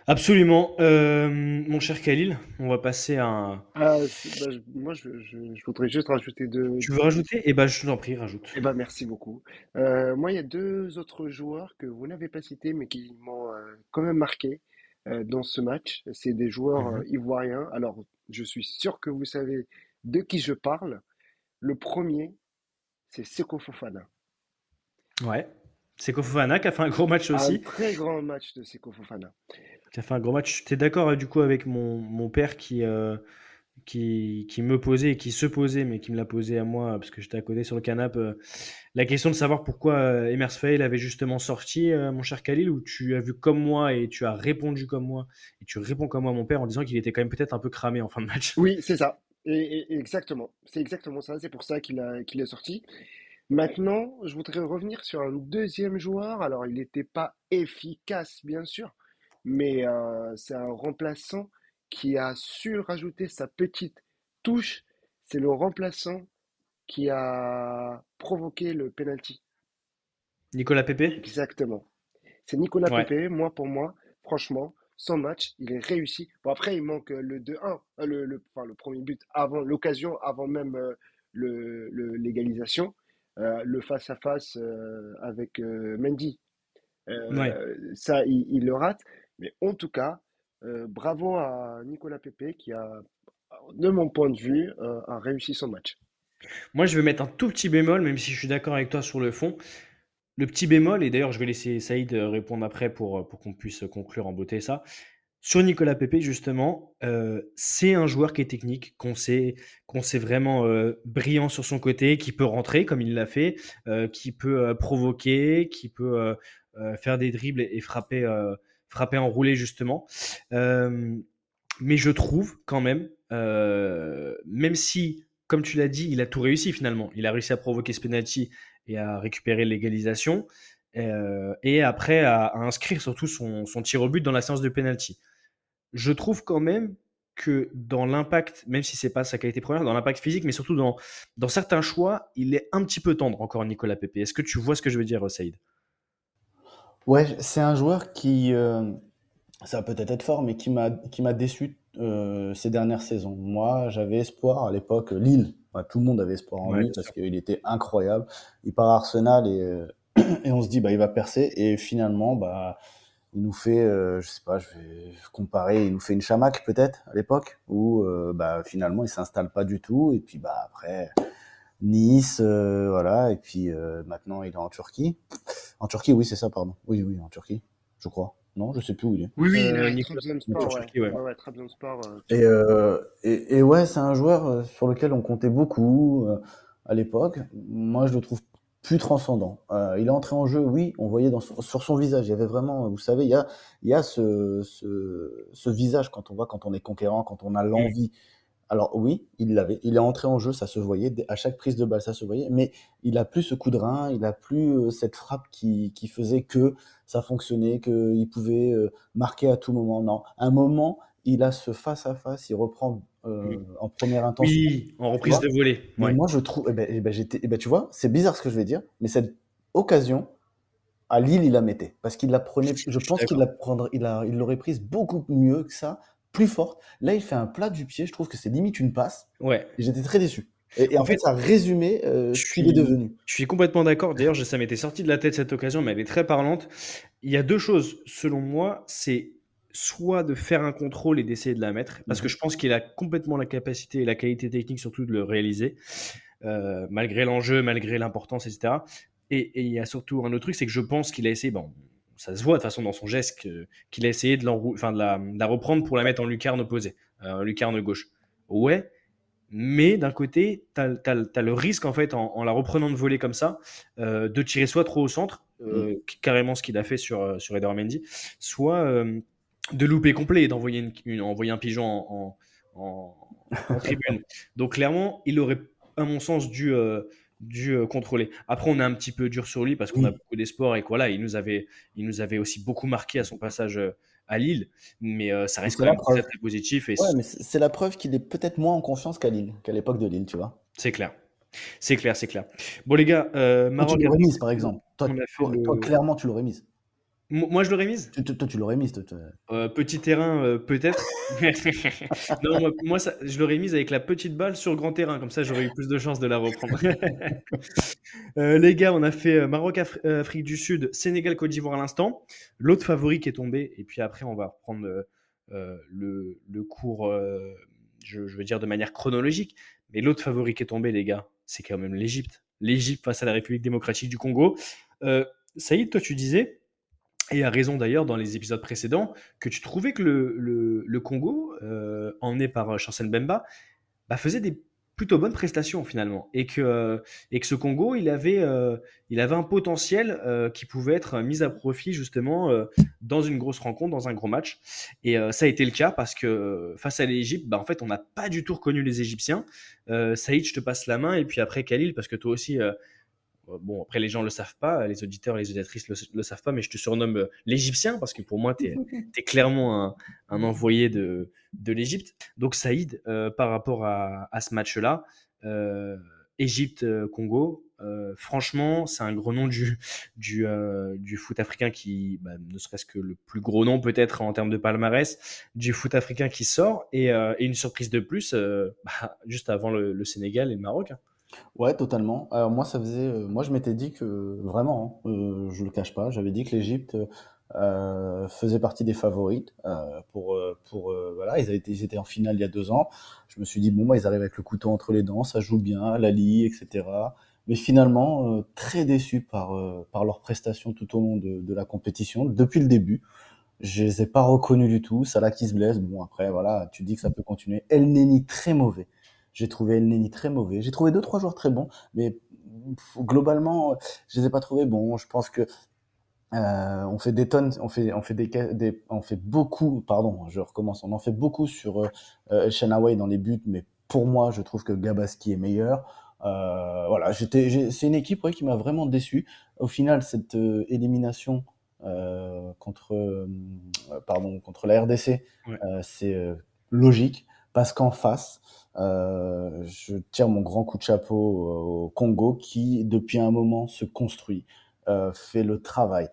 Absolument. Euh, mon cher Khalil, on va passer à un... Ah, c'est- bah, je- moi, je, je- je voudrais juste rajouter deux. Tu veux rajouter? Eh ben, je t'en prie, rajoute. Eh ben, merci beaucoup. Euh, moi, il y a deux autres joueurs que vous n'avez pas cités, mais qui m'ont euh, quand même marqué euh, dans ce match. C'est des joueurs Mhm. ivoiriens. Alors, je suis sûr que vous savez de qui je parle. Le premier, c'est Seko Fofana. Ouais. C'est Kofofana qui a fait un gros match Un aussi. très grand match de Seko Fofana. Qui a fait un gros match. T'es d'accord euh, du coup avec mon, mon père qui, euh, qui, qui me posait et qui se posait, mais qui me l'a posé à moi parce que j'étais à côté sur le canapé, euh, la question de savoir pourquoi euh, Emers Fael avait justement sorti, euh, mon cher Khalil, où tu as vu comme moi et tu as répondu comme moi et tu réponds comme moi, mon père, en disant qu'il était quand même peut-être un peu cramé en fin de match? Oui, c'est ça. Et, exactement. C'est exactement ça. C'est pour ça qu'il qu'il est sorti. Maintenant, je voudrais revenir sur un deuxième joueur. Alors, il n'était pas efficace, bien sûr, mais euh, c'est un remplaçant qui a su rajouter sa petite touche. C'est le remplaçant qui a provoqué le penalty. Nicolas Pépé Exactement. C'est Nicolas Ouais. Pepe. Moi, pour moi, franchement, son match, il est réussi. Bon, après, il manque euh, le 2-1, euh, le, le, enfin, le premier but avant l'occasion, avant même euh, le, le- l'égalisation, euh, le face-à-face avec Mendy. Ouais. Ça, il, il le rate. Mais en tout cas, euh, bravo à Nicolas Pepe qui a, de mon point de vue, euh, a réussi son match. Moi, je vais mettre un tout petit bémol, même si je suis d'accord avec toi sur le fond. Le petit bémol, et d'ailleurs, je vais laisser Saïd euh, répondre après pour, pour qu'on puisse conclure en beauté ça. Sur Nicolas Pepe, justement, c'est un joueur qui est technique, qu'on sait, qu'on sait vraiment brillant sur son côté, qui peut rentrer comme il l'a fait, qui peut provoquer, qui peut faire des dribbles et frapper, frapper enroulé, justement. Euh, mais je trouve quand même, euh, même si, comme tu l'as dit, il a tout réussi finalement. Il a réussi à provoquer ce penalty et à récupérer l'égalisation. euh, et après à, inscrire surtout son, son tir au but dans la séance de penalty. Je trouve quand même que dans l'impact, même si c'est pas sa qualité première, dans l'impact physique, mais surtout dans, dans certains choix, il est un petit peu tendre encore Nicolas Pepe. Est-ce que tu vois ce que je veux dire, Saïd? Ouais, c'est un joueur qui, euh, ça va peut-être être fort, mais qui m'a qui m'a déçu euh, ces dernières saisons. Moi, j'avais espoir à l'époque, Lille, Enfin, tout le monde avait espoir en Ouais, lui parce qu'il était incroyable. Il part à Arsenal et, euh, et on se dit bah il va percer et finalement bah il nous fait, euh, je sais pas, je vais comparer, il nous fait une chamac peut-être à l'époque où bah finalement il s'installe pas du tout et puis bah après Nice, euh, voilà et puis euh, maintenant il est en Turquie. En Turquie, oui c'est ça, pardon. Oui oui en Turquie, je crois. Non, je sais plus où il est. Oui, oui, Euh, Nicolas Trabzonspor, Nicolas ouais. Turquie, ouais. Ouais, ouais, Trabzonspor, euh, Et, euh, et, et ouais, c'est un joueur euh, sur lequel on comptait beaucoup euh, à l'époque. Moi, je le trouve plus transcendant. Euh, il est entré en jeu, oui, on voyait dans son- sur son visage, il y avait vraiment, vous savez, il y a, il y a ce, ce, ce visage quand on voit, quand on est conquérant, quand on a l'envie. Alors oui, il l'avait. Il est entré en jeu, ça se voyait. À chaque prise de balle, ça se voyait. Mais il a plus ce coup de rein, il a plus euh, cette frappe qui, qui faisait que ça fonctionnait, qu'il pouvait euh, marquer à tout moment. Non. À un moment, il a ce face-à-face, il reprend euh, en première intention. Oui, en reprise de volée. Ouais. moi, je trouve. eh ben, eh ben, j'étais, eh ben, tu vois, c'est bizarre ce que je vais dire, mais cette occasion, à Lille, il la mettait. Parce qu'il la prenait. Je pense qu'il la prendrait, il a, il l'aurait prise beaucoup mieux que ça, plus forte. Là, il fait un plat du pied. Je trouve que c'est limite une passe. Ouais. J'étais très déçu. Et, et en, fait, ça résumait euh, je ce qu'il est suis, devenu. je suis complètement d'accord. D'ailleurs, ça m'était sorti de la tête cette occasion, mais elle est très parlante. Il y a deux choses, selon moi, c'est soit de faire un contrôle et d'essayer de la mettre, parce que Mhm. je pense qu'il a complètement la capacité et la qualité technique surtout de le réaliser, euh, malgré l'enjeu, malgré l'importance, etc. Et, et il y a surtout un autre truc, c'est que je pense qu'il a essayé, bon, ça se voit de toute façon dans son geste, qu'il a essayé de, enfin, de, la, de la reprendre pour la mettre en lucarne opposée, euh, en lucarne gauche. Ouais, mais d'un côté, tu as, le risque, en fait, en, en la reprenant de voler comme ça, euh, de tirer soit trop au centre, euh, carrément ce qu'il a fait sur, sur Eder Mendy, soit euh, de louper complet et d'envoyer un pigeon en, en- en- en tribune. Donc clairement, il aurait, à mon sens, dû, dû euh, contrôler. Après, on est un petit peu dur sur lui parce qu'on a beaucoup d'espoir et que voilà, il nous avait, il nous avait aussi beaucoup marqué à son passage euh, à Lille, mais euh, ça reste quand même très positif et Ouais, mais c'est la preuve qu'il est peut-être moins en confiance qu'à Lille, qu'à l'époque de Lille, tu vois. c'est clair. C'est clair, c'est clair. Bon les gars, euh, Toi, tu Maroc, l'aurais mise, par exemple. Toi, clairement, tu l'aurais mise. Mo- Moi je l'aurais mise Tu- Toi, tu l'aurais mise. toi, toi. Euh, petit terrain, euh, peut-être. non, moi, moi, ça- je l'aurais mise avec la petite balle sur grand terrain, comme ça j'aurais eu plus de chances de la reprendre. Euh, les gars, on a fait euh, Maroc, Afri- euh, Afrique du Sud, Sénégal, Côte d'Ivoire à l'instant. L'autre favori qui est tombé, et puis après on va reprendre le, le cours, je, je veux dire de manière chronologique, mais l'autre favori qui est tombé, les gars, c'est quand même l'Égypte. L'Égypte face à la République démocratique du Congo. Saïd, toi tu disais, et a raison d'ailleurs dans les épisodes précédents, que tu trouvais que le, le- Congo, euh, emmené par euh, Chancel Mbemba, bah, faisait des plutôt bonnes prestations finalement. Et que, euh, et que ce Congo, il avait, il avait un potentiel qui pouvait être mis à profit justement dans une grosse rencontre, dans un gros match. Et ça a été le cas parce que face à l'Égypte, bah, en fait, on n'a pas du tout reconnu les Égyptiens. Saïd, je te passe la main. Et puis après, Khalil, parce que toi aussi, Bon, après, les gens ne le savent pas, les auditeurs et les auditrices ne le, le savent pas, mais je te surnomme euh, l'Égyptien parce que pour moi, tu es, clairement un, un envoyé de, de l'Égypte. Donc, Saïd, euh, par rapport à, à ce match-là, euh, Égypte-Congo, euh, franchement, c'est un gros nom du, du, euh, du foot africain qui, bah, ne serait-ce que le plus gros nom peut-être en termes de palmarès, du foot africain qui sort. Et, euh, et une surprise de plus, euh, bah, juste avant le, le Sénégal et le Maroc. hein. Ouais, totalement. Alors moi, ça faisait, euh, moi, je m'étais dit que vraiment, hein, euh, je le cache pas, j'avais dit que l'Égypte euh, faisait partie des favorites euh, pour, euh, pour euh, voilà, ils, avaient été, ils étaient en finale il y a deux ans. Je me suis dit bon, bah, ils arrivent avec le couteau entre les dents, ça joue bien, Lali, etc. Mais finalement, euh, très déçu par euh, par leurs prestations tout au long de, de la compétition depuis le début. Je les ai pas reconnus du tout. Salah qui se blesse, bon après voilà, tu dis que ça peut continuer. El Neni très mauvais. J'ai trouvé El Neni très mauvais. J'ai trouvé deux trois joueurs très bons, mais globalement, je les ai pas trouvés bons. Je pense que euh, on fait des tonnes, on fait, on fait des, ca- des- on fait beaucoup, pardon, je recommence, on en fait beaucoup sur euh, El Shanaway dans les buts, mais pour moi, je trouve que Gabaski est meilleur. Euh, voilà, j'étais, c'est une équipe ouais, qui m'a vraiment déçu. Au final, cette euh, élimination euh, contre, euh, pardon, contre la RDC, Ouais. euh, c'est euh, logique parce qu'en face, euh, je tire mon grand coup de chapeau au Congo qui, depuis un moment, se construit, euh, fait le travail.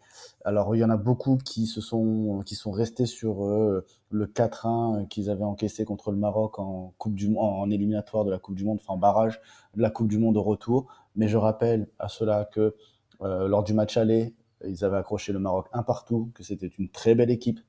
Alors, il y en a beaucoup qui se sont, qui sont restés sur euh, le 4-1 qu'ils avaient encaissé contre le Maroc en Coupe du Monde, en éliminatoire de la Coupe du Monde, enfin en barrage de la Coupe du Monde au retour. Mais je rappelle à cela que euh, lors du match aller, ils avaient accroché le Maroc un partout, que c'était une très belle équipe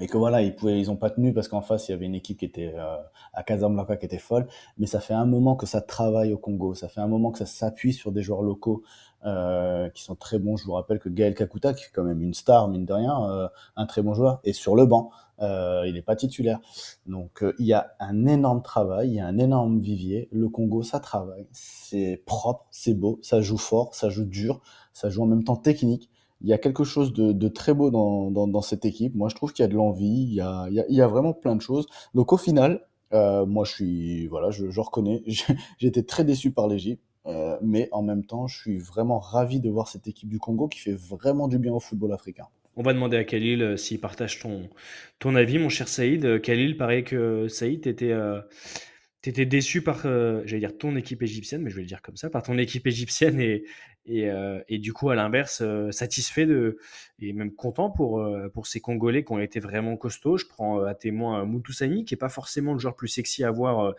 et que voilà, ils pouvaient, ils ont pas tenu parce qu'en face il y avait une équipe qui était euh, à Casablanca qui était folle. Mais ça fait un moment que ça travaille au Congo, ça fait un moment que ça s'appuie sur des joueurs locaux euh, qui sont très bons. Je vous rappelle que Gaël Kakuta, qui est quand même une star mine de rien, euh, un très bon joueur, est sur le banc. Euh, il n'est pas titulaire. Donc euh, il y a un énorme travail, il y a un énorme vivier. Le Congo, ça travaille, c'est propre, c'est beau, ça joue fort, ça joue dur, ça joue en même temps technique. Il y a quelque chose de, très beau dans, cette équipe. Moi, je trouve qu'il y a de l'envie, il y a, vraiment plein de choses. Donc au final, Euh, moi, je suis, voilà, je, reconnais, été très déçu par l'Égypte, euh, mais en même temps, je suis vraiment ravi de voir cette équipe du Congo qui fait vraiment du bien au football africain. On va demander à Khalil euh, s'il partage ton, avis, mon cher Saïd. Khalil, pareil que Saïd, tu étais, déçu par, j'allais dire ton équipe égyptienne, mais je vais le dire comme ça, par ton équipe égyptienne et, et, euh, et du coup, à l'inverse, euh, satisfait de, et même content pour, euh, pour ces Congolais qui ont été vraiment costauds. Je prends à témoin Moutoussani, qui est pas forcément le joueur plus sexy à voir,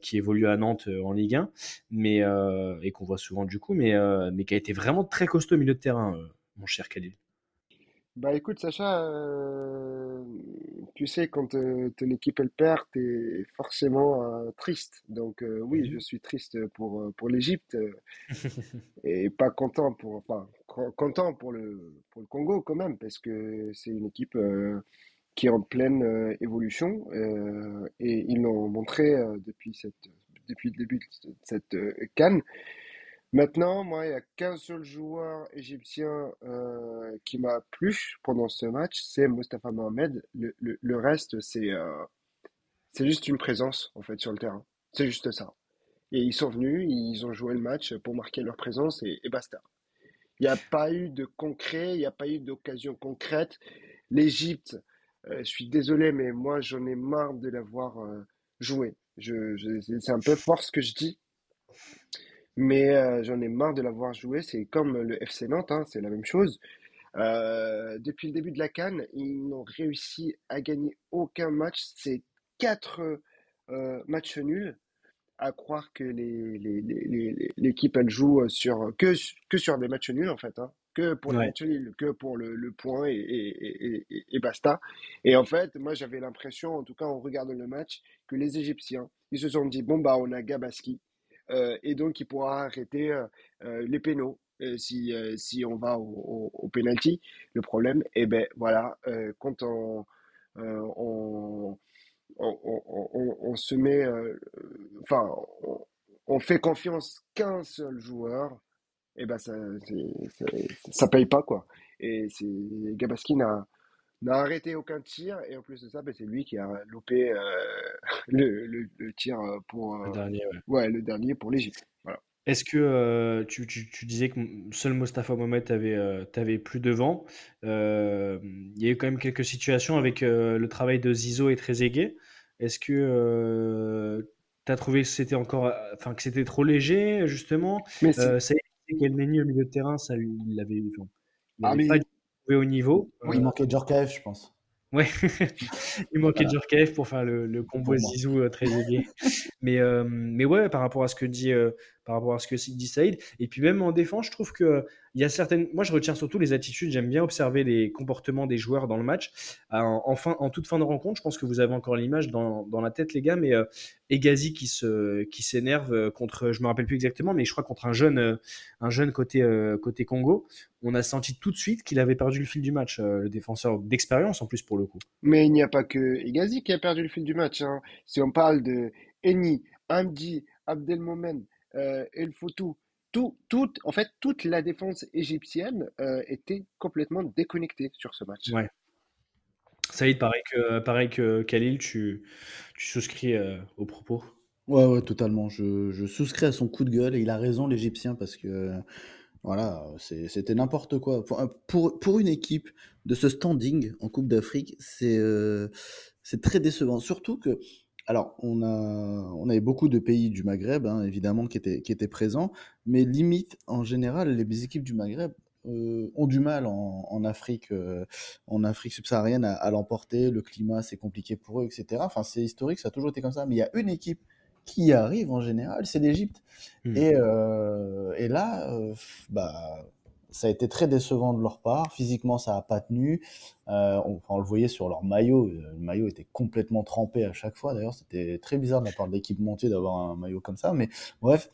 qui évolue à Nantes en Ligue 1, mais, et qu'on voit souvent du coup, mais, mais qui a été vraiment très costaud au milieu de terrain, mon cher Khalil. Bah écoute Sacha, euh, tu sais quand euh, ton équipe elle perd, t'es forcément euh, triste. Donc euh, oui, je Mhm. suis triste pour euh, pour l'Égypte euh, et pas content pour enfin co- content pour le pour le Congo quand même parce que c'est une équipe euh, qui est en pleine euh, évolution euh, et ils l'ont montré euh, depuis cette depuis le début de cette CAN. Maintenant, moi, il n'y a qu'un seul joueur égyptien euh, qui m'a plu pendant ce match, c'est Mostafa Mohamed. Le, le- reste, c'est euh, c'est juste une présence, en fait, sur le terrain. C'est juste ça. Et ils sont venus, ils ont joué le match pour marquer leur présence et, basta. Il n'y a pas eu de concret, il n'y a pas eu d'occasion concrète. L'Égypte, euh, je suis désolé, mais moi, j'en ai marre de la voir euh, jouer. Je, je- c'est un peu fort ce que je dis, mais euh, j'en ai marre de la voir jouer. C'est comme le FC Nantes, hein, c'est la même chose. Euh, depuis le début de la CAN, ils n'ont réussi à gagner aucun match. C'est quatre euh, matchs nuls. À croire que les, les, les, les- l'équipe elle joue sur que, que sur des matchs nuls en fait, hein. Que pour les matchs nuls, que pour le, le point et, et, et, et, et basta. Et en fait, moi j'avais l'impression, en tout cas en regardant le match, que les Égyptiens, ils se sont dit bon bah on a Gabaski et donc il pourra arrêter euh, euh, les pénaux euh, si, euh, si on va au, au, au penalty. Le problème, eh ben voilà, euh, quand on, euh, on, on, on, on- on se met, euh, enfin, on, fait confiance qu'un seul joueur, et ben ça, c'est- ça paye pas quoi. Et c'est Gabaski n'a arrêté aucun tir et en plus de ça, ben, c'est lui qui a loupé euh, le, le, le tir pour Le euh, dernier, ouais. ouais le dernier pour l'Égypte. Voilà. Est-ce que euh, tu, tu- tu disais que seul Mostafa Mohamed t'avait euh, t'avait plus devant euh, Il y a eu quand même quelques situations avec euh, le travail de Zizo et Trezeguet. Est-ce que tu as trouvé que c'était encore, enfin que c'était trop léger justement? Mais c'est euh, Ça qu'Elneny au milieu de terrain, ça lui, il l'avait, enfin, il ah mais pas trouvé au niveau. oui Il manquait Djorkaeff, je pense. ouais, il manquait Voilà, Djorkaeff pour faire le, le combo. Zizou euh, Trezeguet. Mais, euh, mais ouais, par rapport à ce que dit, euh, par rapport à ce que dit Saïd, et puis même en défense, je trouve que il y a certaines. Moi, je retiens surtout les attitudes. J'aime bien observer les comportements des joueurs dans le match. En, en, fin- en toute fin de rencontre, je pense que vous avez encore l'image dans, dans la tête, les gars, mais euh, Egazi qui se, qui s'énerve euh, contre, je me rappelle plus exactement, mais je crois contre un jeune, euh, un jeune côté, euh, côté Congo. On a senti tout de suite qu'il avait perdu le fil du match, euh, le défenseur d'expérience en plus pour le coup. Mais il n'y a pas que Egazi qui a perdu le fil du match. hein. Si on parle de Eni, Hamdi, Abdelmomen, euh, El Foutou, tout, tout, en fait, toute la défense égyptienne euh, était complètement déconnectée sur ce match. Ouais. Saïd, pareil que, pareil que Khalil, tu, tu souscris euh, aux propos? Ouais, ouais, totalement. Je, je souscris à son coup de gueule et il a raison, l'Égyptien, parce que voilà, c'est- c'était n'importe quoi. Pour, un- pour, pour une équipe de ce standing en Coupe d'Afrique, c'est euh, c'est très décevant. Surtout que, alors, on a, on avait beaucoup de pays du Maghreb, hein, évidemment, qui étaient, qui étaient présents, mais limite, en général, les équipes du Maghreb euh, ont du mal en, en Afrique, euh, en Afrique subsaharienne à, à l'emporter. Le climat, c'est compliqué pour eux, etc. Enfin, c'est historique, ça a toujours été comme ça. Mais il y a une équipe qui arrive en général, c'est l'Égypte. Hmm. Et, euh, et là, bah, ça a été très décevant de leur part. Physiquement, ça n'a pas tenu. Euh, on, le voyait sur leur maillot. euh, Le maillot était complètement trempé à chaque fois. D'ailleurs, c'était très bizarre de la part de l'équipe montée d'avoir un maillot comme ça. Mais bref,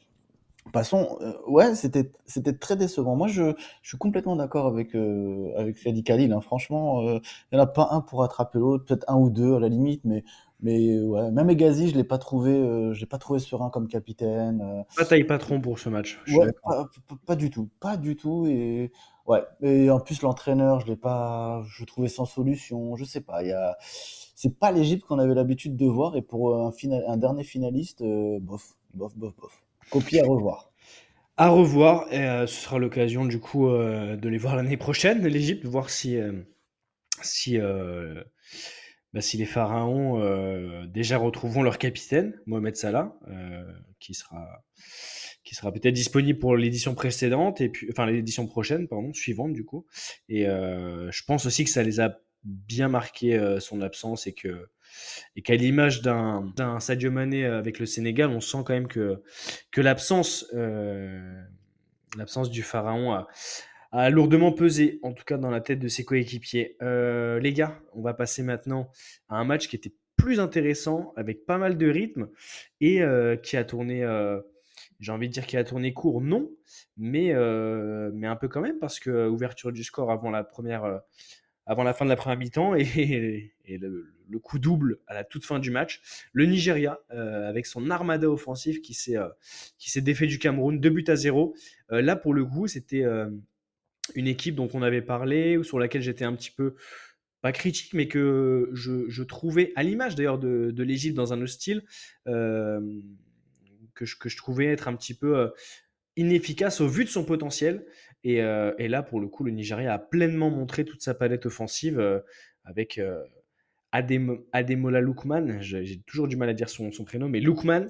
passons. Euh, ouais, c'était très décevant. Moi, je, je suis complètement d'accord avec euh, avec dit Khalil. hein. Franchement, euh, il n'y en a pas un pour attraper l'autre, peut-être un ou deux à la limite, mais mais ouais, même Egazi, je l'ai pas trouvé, euh, je l'ai pas trouvé serein comme capitaine. euh, Pas taille patron pour ce match. Ouais, pas, pas- pas du tout, pas du tout. Et ouais, et en plus l'entraîneur, je l'ai pas, je trouvais sans solution. Je sais pas, il y a, c'est pas l'Égypte qu'on avait l'habitude de voir. Et pour un, final, un dernier finaliste, euh, bof, bof, bof, bof. Copie à revoir. À revoir, et euh, ce sera l'occasion du coup euh, de les voir l'année prochaine, l'Égypte, voir si, euh, si, euh, bah, si les pharaons euh, déjà retrouveront leur capitaine, Mohamed Salah, euh, qui sera, qui sera peut-être disponible pour l'édition précédente, et puis, enfin l'édition prochaine, pardon, suivante du coup. Et euh, je pense aussi que ça les a bien marqué euh, son absence et que et qu'à l'image d'un d'un Sadio Mané avec le Sénégal, on sent quand même que que l'absence euh, l'absence du pharaon a, a lourdement pesé, en tout cas dans la tête de ses coéquipiers. Euh, les gars, on va passer maintenant à un match qui était plus intéressant, avec pas mal de rythme et euh, qui a tourné, euh, j'ai envie de dire qui a tourné court, non, mais, un peu quand même, parce que ouverture du score avant la première, avant la fin de la première mi-temps et, le, coup double à la toute fin du match. Le Nigeria, avec son armada offensif qui s'est défait du Cameroun, 2 buts à 0. Euh, là, pour le coup, c'était une équipe dont on avait parlé, ou sur laquelle j'étais un petit peu, pas critique, mais que je, trouvais, à l'image d'ailleurs de, de l'Égypte dans un style, euh, que, je, que je trouvais être un petit peu euh, inefficace au vu de son potentiel. Et, euh, et là, pour le coup, le Nigeria a pleinement montré toute sa palette offensive avec Adem, Ademola Lookman, je- j'ai toujours du mal à dire son, son prénom, mais Lookman,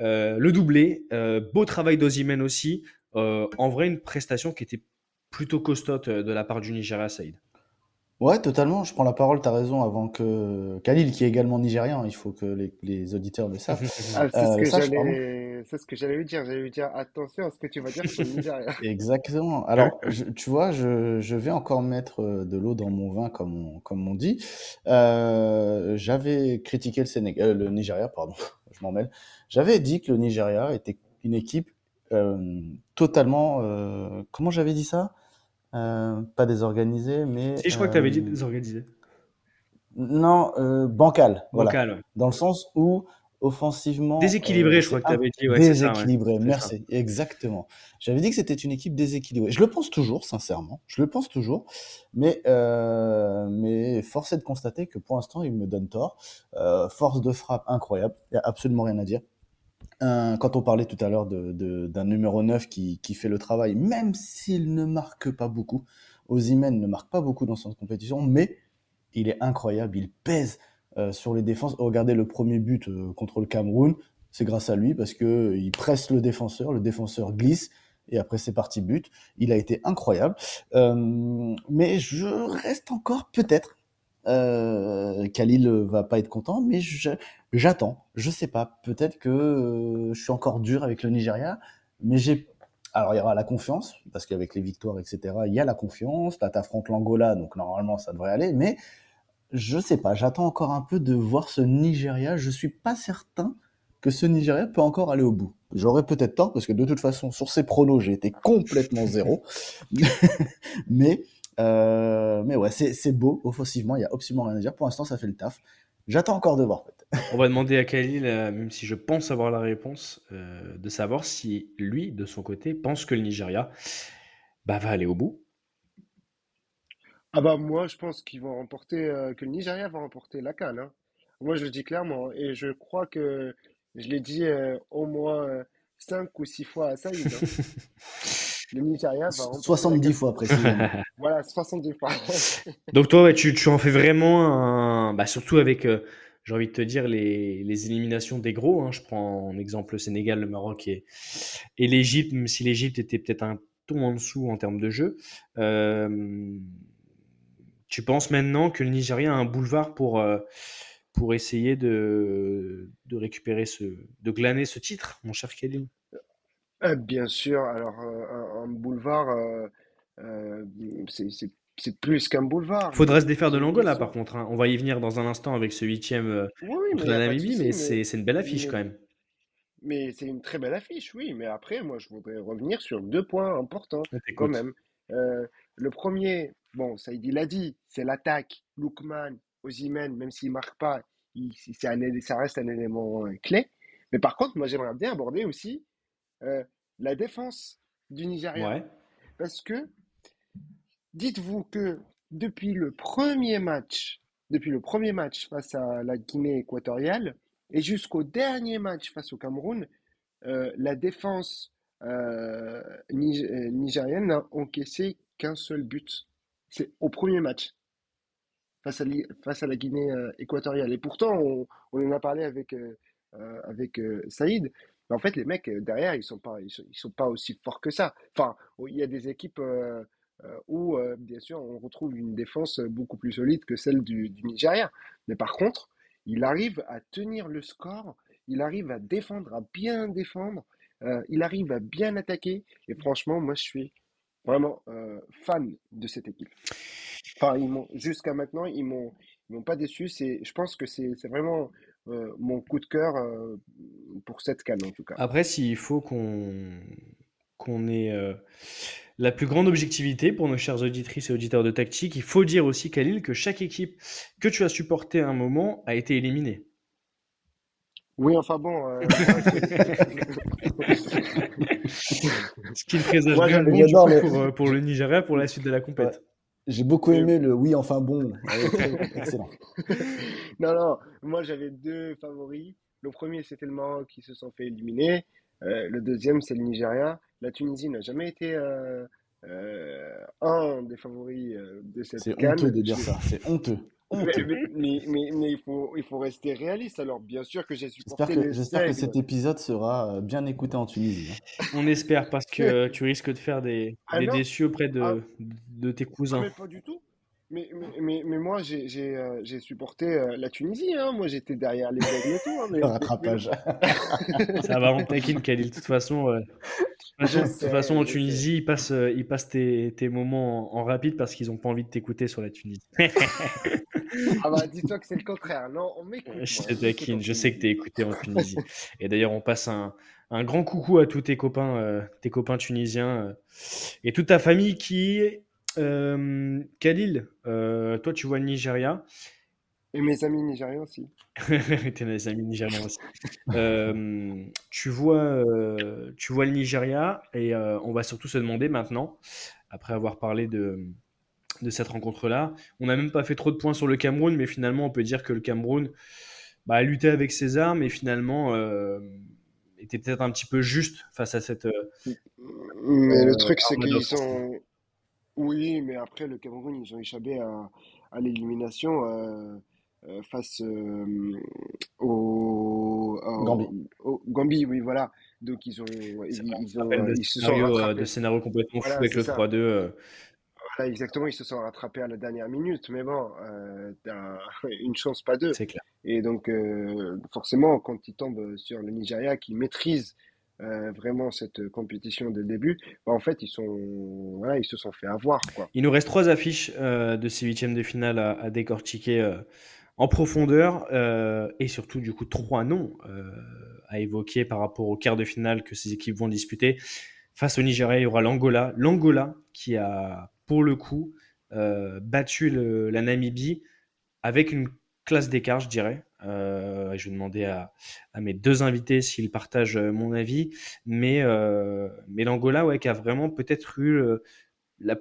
euh, le doublé, beau travail d'Ozymen aussi. En vrai, une prestation qui était plutôt costote euh, de la part du Nigeria, Saïd. Ouais, totalement. Je prends la parole, t'as raison, avant que Khalil, qui est également nigérian, il faut que les, les auditeurs le savent. Ah, c'est Euh, ce que sache, j'allais, c'est ce que j'allais lui dire. J'allais lui dire attention à ce que tu vas dire sur le Nigeria. Exactement. Alors, je- tu vois, je, je vais encore mettre euh, de l'eau dans mon vin, comme on, comme on dit. Euh, j'avais critiqué le Sénégal, euh, le Nigeria, pardon, je m'en mêle. J'avais dit que le Nigeria était une équipe euh, totalement, euh, comment j'avais dit ça? Euh, pas désorganisée, mais Si, je crois que tu avais dit euh, désorganisé. non, euh, voilà. Vocal, ouais. Dans le sens où offensivement, Déséquilibré, euh, je crois que tu avais dit. Ouais, c'est ça, ouais. déséquilibré, merci, exactement. J'avais dit que c'était une équipe déséquilibrée. Je le pense toujours, sincèrement. Je le pense toujours. Mais, euh, mais force est de constater que pour l'instant, il me donne tort. Euh, force de frappe incroyable. Il n'y a absolument rien à dire. Un- quand on parlait tout à l'heure de, de- d'un numéro 9 qui, qui fait le travail, même s'il ne marque pas beaucoup, Osimhen ne marque pas beaucoup dans cette compétition, mais il est incroyable, il pèse euh, sur les défenses. Regardez le premier but euh, contre le Cameroun, c'est grâce à lui parce que euh, il presse le défenseur, le défenseur glisse et après c'est parti but. Il a été incroyable, Euh, mais je reste encore peut-être. Euh, Khalil va pas être content, mais je- j'attends. Je sais pas. Peut-être que euh, je suis encore dur avec le Nigeria, mais j'ai. Alors il y aura la confiance parce qu'avec les victoires, etc. Il y a la confiance. Là, t'affrontes l'Angola, donc normalement ça devrait aller. Mais je sais pas, j'attends encore un peu de voir ce Nigeria. Je suis pas certain que ce Nigeria peut encore aller au bout. J'aurais peut-être tort, parce que de toute façon, sur ces pronos, j'ai été complètement zéro. mais, euh, mais ouais, c'est c'est beau, offensivement, il y a absolument rien à dire. Pour l'instant, ça fait le taf. J'attends encore de voir, peut-être. On va demander à Khalil, euh, même si je pense avoir la réponse, euh, de savoir si lui, de son côté, pense que le Nigeria bah, va aller au bout. Ah bah moi je pense qu'ils vont remporter euh, que le Nigeria va remporter la CAN. hein. Moi je le dis clairement et je crois que je l'ai dit euh, au moins euh, cinq ou six fois à Saïd. hein. Le remporter la 70 CAN. fois, précisément. Voilà, 70 fois. Donc toi, ouais, tu, tu en fais vraiment un... Bah, surtout avec, euh, j'ai envie de te dire, les, les éliminations des gros. hein. Je prends en exemple le Sénégal, le Maroc et, et l'Égypte, même si l'Égypte était peut-être un ton en dessous en termes de jeu. Euh, tu penses maintenant que le Nigeria a un boulevard pour, euh, pour essayer de, de récupérer ce... de glaner ce titre, mon cher Khalil Euh, bien sûr, alors euh, un, un boulevard, euh, c'est c'est- c'est plus qu'un boulevard. Faudra se défaire de l'Angola, par contre. hein. On va y venir dans un instant avec ce huitième euh, Oui, oui, mais contre il n'y la a pas de Namibie, souci, mais c'est c'est une belle affiche mais quand même. Mais c'est une très belle affiche, oui. Mais après, moi, je voudrais revenir sur deux points importants On quand t'écoute. même. Le premier, bon, Saïd il l'a dit, c'est l'attaque. Lookman, Osimhen, même s'il marque pas, il, c'est un, élé- ça reste un élément clé. Mais par contre, moi, j'aimerais bien aborder aussi euh, la défense du Nigeria. Ouais. Parce que dites-vous que depuis le premier match depuis le premier match face à la Guinée équatoriale et jusqu'au dernier match face au Cameroun, euh, la défense euh, nig- nigérienne n'a encaissé qu'un seul but. C'est au premier match face à, l'i- face à la Guinée équatoriale. Et pourtant, on, on en a parlé avec, euh, avec Saïd. Mais en fait, les mecs euh, derrière, ils sont pas, ils sont, pas aussi forts que ça. Enfin, il y a des équipes euh, euh, où, bien sûr, on retrouve une défense beaucoup plus solide que celle du, Nigeria. Mais par contre, il arrive à tenir le score, il arrive à défendre, à bien défendre, euh, il arrive à bien attaquer. Et franchement, moi, je suis vraiment fan de cette équipe. Enfin, jusqu'à maintenant, ils m'ont ils m'ont pas déçu. C'est, je pense que c'est c'est vraiment euh, mon coup de cœur euh, pour cette CAN en tout cas. Après, s'il faut qu'on qu'on ait euh, la plus grande objectivité pour nos chers auditrices et auditeurs de tactique, il faut dire aussi, Khalil, que chaque équipe que tu as supportée à un moment a été éliminée. Oui, enfin bon. Ce qui ne présage bon pour, pour le Nigeria pour la suite de la compète. J'ai beaucoup aimé le oui, enfin bon. Très- excellent. Non, non, moi j'avais deux favoris. Le premier, c'était le Maroc qui se sont fait éliminer. Euh, le deuxième, c'est le Nigeria. La Tunisie n'a jamais été euh, euh, un des favoris de cette C'est honteux de dire ça. C'est honteux. Mais, Honteux. mais, mais, mais- mais il faut, il faut rester réaliste. Alors, bien sûr que j'ai J'espère supporté j'espère que cet épisode sera bien écouté en Tunisie. hein. On espère parce que tu risques de faire des, Ah des déçus auprès de, Ah. De tes Ah, cousins. mais pas du tout. Mais, mais, mais, mais moi, j'ai j'ai, euh, j'ai supporté euh, la Tunisie. Hein. Moi, j'étais derrière les Aigles et tout. hein, mais, Le rattrapage. Ça va, on taquine, Khalil. De toute façon, euh, de toute façon, Je de toute sais, façon, en Tunisie, ils passent, euh, ils passent tes, tes moments en, en rapide parce qu'ils n'ont pas envie de t'écouter sur la Tunisie. Ah bah, dis-toi que c'est le contraire. Non, on m'écoute. Je te taquine, je sais que tu es Tunisie. écouté en Tunisie. Et d'ailleurs, on passe un, un grand coucou à tous tes copains, euh, tes copains tunisiens euh, et toute ta famille qui. Euh, Khalil, euh, toi, tu vois le Nigeria. Et mes amis nigériens aussi. T'es amis nigériens aussi. Euh, tu, vois, tu vois le Nigeria et on va surtout se demander maintenant, après avoir parlé de, de cette rencontre-là, on n'a même pas fait trop de points sur le Cameroun, mais finalement on peut dire que le Cameroun bah, a lutté avec ses armes et finalement était peut-être un petit peu juste face à cette... Mais le truc, c'est qu'ils d'offense. Oui, mais après, le Cameroun, ils ont échappé à, à l'élimination euh, euh, face euh, au, au- Gambie. au Gambie, oui, voilà. Donc, ils ont, ils, ils ont, rappelle euh, de ils se sont scénario, euh, rattrapés. de scénario complètement Voilà, fou avec c'est le ça. 3-2. euh. Voilà, exactement, ils se sont rattrapés à la dernière minute. Mais bon, euh, t'as une chance, pas deux. c'est clair. Et donc, euh, forcément, quand ils tombent sur le Nigeria qui maîtrise euh, vraiment cette compétition dès le début, bah, en fait, ils se sont fait avoir. Il nous reste trois affiches euh, de ces huitièmes de finale à, à décortiquer euh, en profondeur euh, et surtout du coup trois noms euh, à évoquer par rapport au quart de finale que ces équipes vont disputer. Face au Nigeria, il y aura l'Angola. L'Angola qui a pour le coup euh, battu le- la Namibie avec une classe d'écart, je dirais. Euh, je vais demander à, mes deux invités s'ils partagent euh, mon avis. Mais, euh, mais l'Angola, ouais, qui a vraiment peut-être eu la,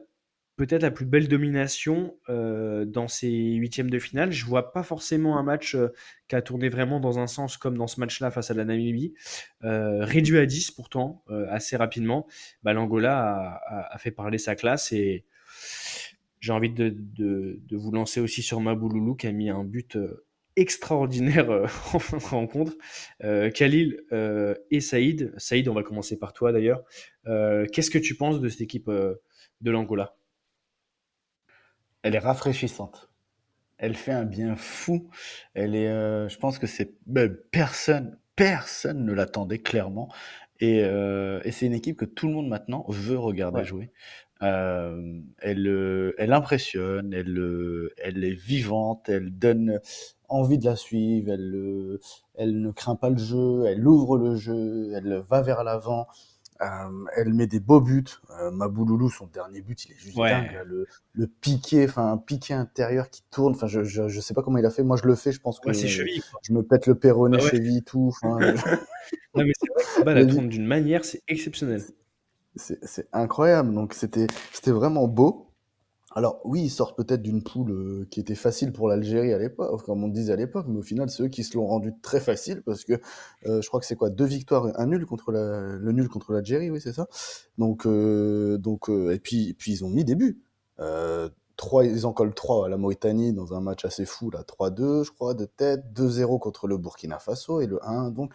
peut-être la plus belle domination dans ces huitièmes de finale. Je vois pas forcément un match qui a tourné vraiment dans un sens comme dans ce match-là face à la Namibie. Réduit à 10 pourtant, assez rapidement. Bah, L'Angola a, fait parler sa classe et j'ai envie de, de- de vous lancer aussi sur Mabouloulou qui a mis un but extraordinaire euh, en fin de rencontre. Euh, Khalil euh, et Saïd. Saïd, on va commencer par toi d'ailleurs. Qu'est-ce que tu penses de cette équipe de l'Angola? Elle est rafraîchissante. Elle fait un bien fou. Elle est, je pense que c'est ben, personne, personne ne l'attendait clairement. Et, et c'est une équipe que tout le monde maintenant veut regarder Ouais. jouer. Euh, elle, elle impressionne, elle, elle est vivante, elle donne envie de la suivre. Elle, elle ne craint pas le jeu, elle ouvre le jeu, elle va vers l'avant. Euh, elle met des beaux buts. Euh, Mabouloulou, son dernier but, il est juste Ouais. dingue. là. Le, le piqué, enfin un piqué intérieur qui tourne. Enfin, je, je, je sais pas comment il a fait. Moi, je le fais. Je pense que Ouais, cheville. je me pète le péroné, Ah ouais. cheville, tout. Non, mais c'est vrai que tourne d'une manière, c'est exceptionnel. C'est incroyable. Donc c'était c'était vraiment beau. Alors oui, ils sortent peut-être d'une poule euh, qui était facile pour l'Algérie à l'époque, comme on disait à l'époque, mais au final, c'est eux qui se l'ont rendu très facile parce que euh, je crois que c'est quoi, deux victoires et un nul contre la, le nul contre l'Algérie, oui, c'est ça. Donc, euh, donc et puis, puis ils ont mis des buts. Trois, ils en collent trois à la Mauritanie dans un match assez fou, là, 3-2, je crois, de tête, 2-0 contre le Burkina Faso et le 1. Donc,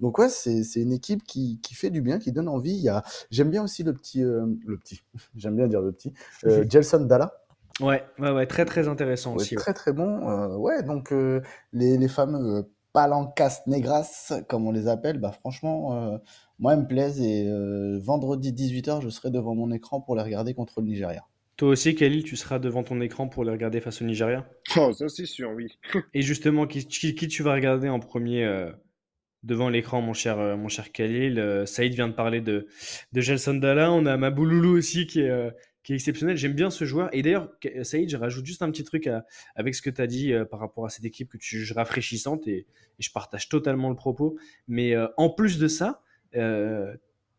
donc ouais, c'est c'est une équipe qui, qui fait du bien, qui donne envie. Il y a, j'aime bien aussi le petit, euh, le petit, j'aime bien dire le petit, euh, Gelson Dalla. Ouais, ouais, ouais, très très intéressant Ouais, aussi. ouais. très très bon. Euh, ouais, donc euh, les, les fameux palancas negras, comme on les appelle, bah franchement, euh, moi, ils me plaisent. Et euh, vendredi 18h, je serai devant mon écran pour les regarder contre le Nigeria. Toi aussi, Khalil, tu seras devant ton écran pour les regarder face au Nigeria? Oh, ça c'est sûr, oui. Et justement, qui, qui, qui tu vas regarder en premier euh, devant l'écran, mon cher, euh, mon cher Khalil Euh, Saïd vient de parler de, de Gelson Dalla. On a Mabouloulou aussi qui est, euh, qui est exceptionnel. J'aime bien ce joueur. Et d'ailleurs, Saïd, je rajoute juste un petit truc avec ce que tu as dit par rapport à cette équipe que tu juges rafraîchissante et, je partage totalement le propos. Mais en plus de ça,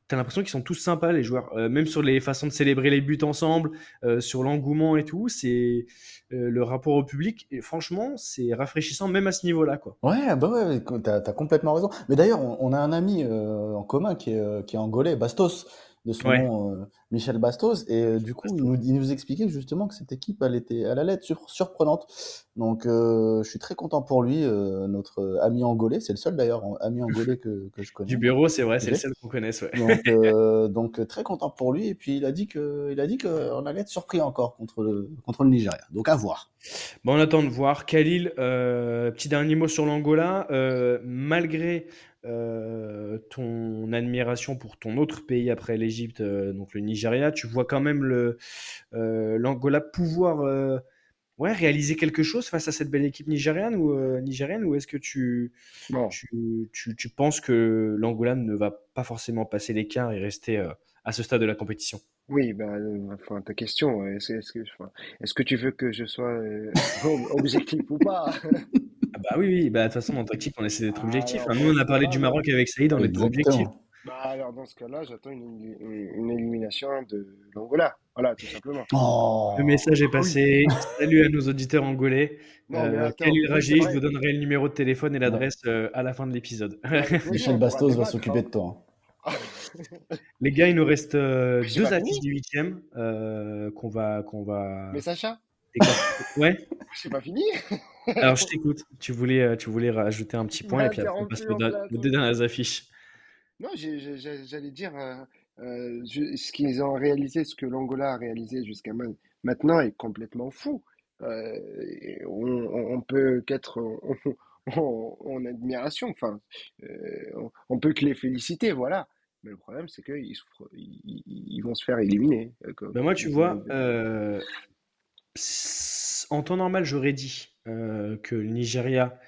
T'as l'impression qu'ils sont tous sympas, les joueurs. Euh, même sur les façons de célébrer les buts ensemble, euh, sur l'engouement et tout, c'est euh, le rapport au public. Et franchement, c'est rafraîchissant même à ce niveau-là, quoi. Ouais, bah ouais, t'as, complètement raison. Mais d'ailleurs, on, on a un ami en commun qui est, qui est angolais, Bastos, de son Ouais. nom Michel Bastos. Et euh, du coup, il nous, il nous expliquait justement que cette équipe, elle était, elle allait être sur- surprenante. Donc, euh, je suis très content pour lui, euh, notre ami angolais. C'est le seul d'ailleurs ami angolais que, que je connais. Du bureau, c'est vrai, c'est le seul qu'on connaisse, ouais. Donc, donc très content pour lui. Et puis il a dit qu'on allait être surpris encore contre le, contre le Nigeria. Donc à voir. Bon, on attend de voir. Khalil, petit dernier mot sur l'Angola. Malgré euh, ton admiration pour ton autre pays après l'Égypte, euh, donc le Nigeria, tu vois quand même le, euh, l'Angola pouvoir euh, ouais, réaliser quelque chose face à cette belle équipe nigériane ou, nigérienne ou est-ce que tu, Bon, tu, tu, tu penses que l'Angola ne va pas forcément passer l'écart et rester à ce stade de la compétition? oui, enfin, ta question, est-ce, est-ce que, est-ce que tu veux que je sois ob- objectif ou pas? Ah bah oui, oui, bah, de toute façon, en tactique, on essaie d'être Ah, objectif. alors, hein. Nous, on dans a parlé du bah, Maroc avec Saïd, on est objectif. Bah, alors dans ce cas-là, j'attends une, une, une élimination de l'Angola. Voilà, tout simplement. Oh. Le message est passé. Salut à nos auditeurs angolais. Non, Euh, attends, Khalil oui, c'est Raji, je vous donnerai le numéro de téléphone et l'adresse euh, à la fin de l'épisode. On Michel Bastos va s'occuper hein. de toi. Les gars, il nous reste euh, deux affiches du huitième euh, qu'on va, qu'on va Mais Sacha? Ouais. c'est pas fini? Alors, je t'écoute. Tu voulais, euh, tu voulais rajouter un petit point et puis après, on passe aux, deux dernières affiches. Non, j'allais dire euh, euh, je- ce qu'ils ont réalisé, ce que l'Angola a réalisé jusqu'à ma- maintenant est complètement fou. Euh, on, on, peut qu'être en, en- en admiration. Enfin, euh, on, on peut que les féliciter, voilà. Mais le problème, c'est qu'ils ils, ils- vont se faire éliminer. Ben moi, tu vois, euh, en temps normal, j'aurais dit euh, que le Nigeria,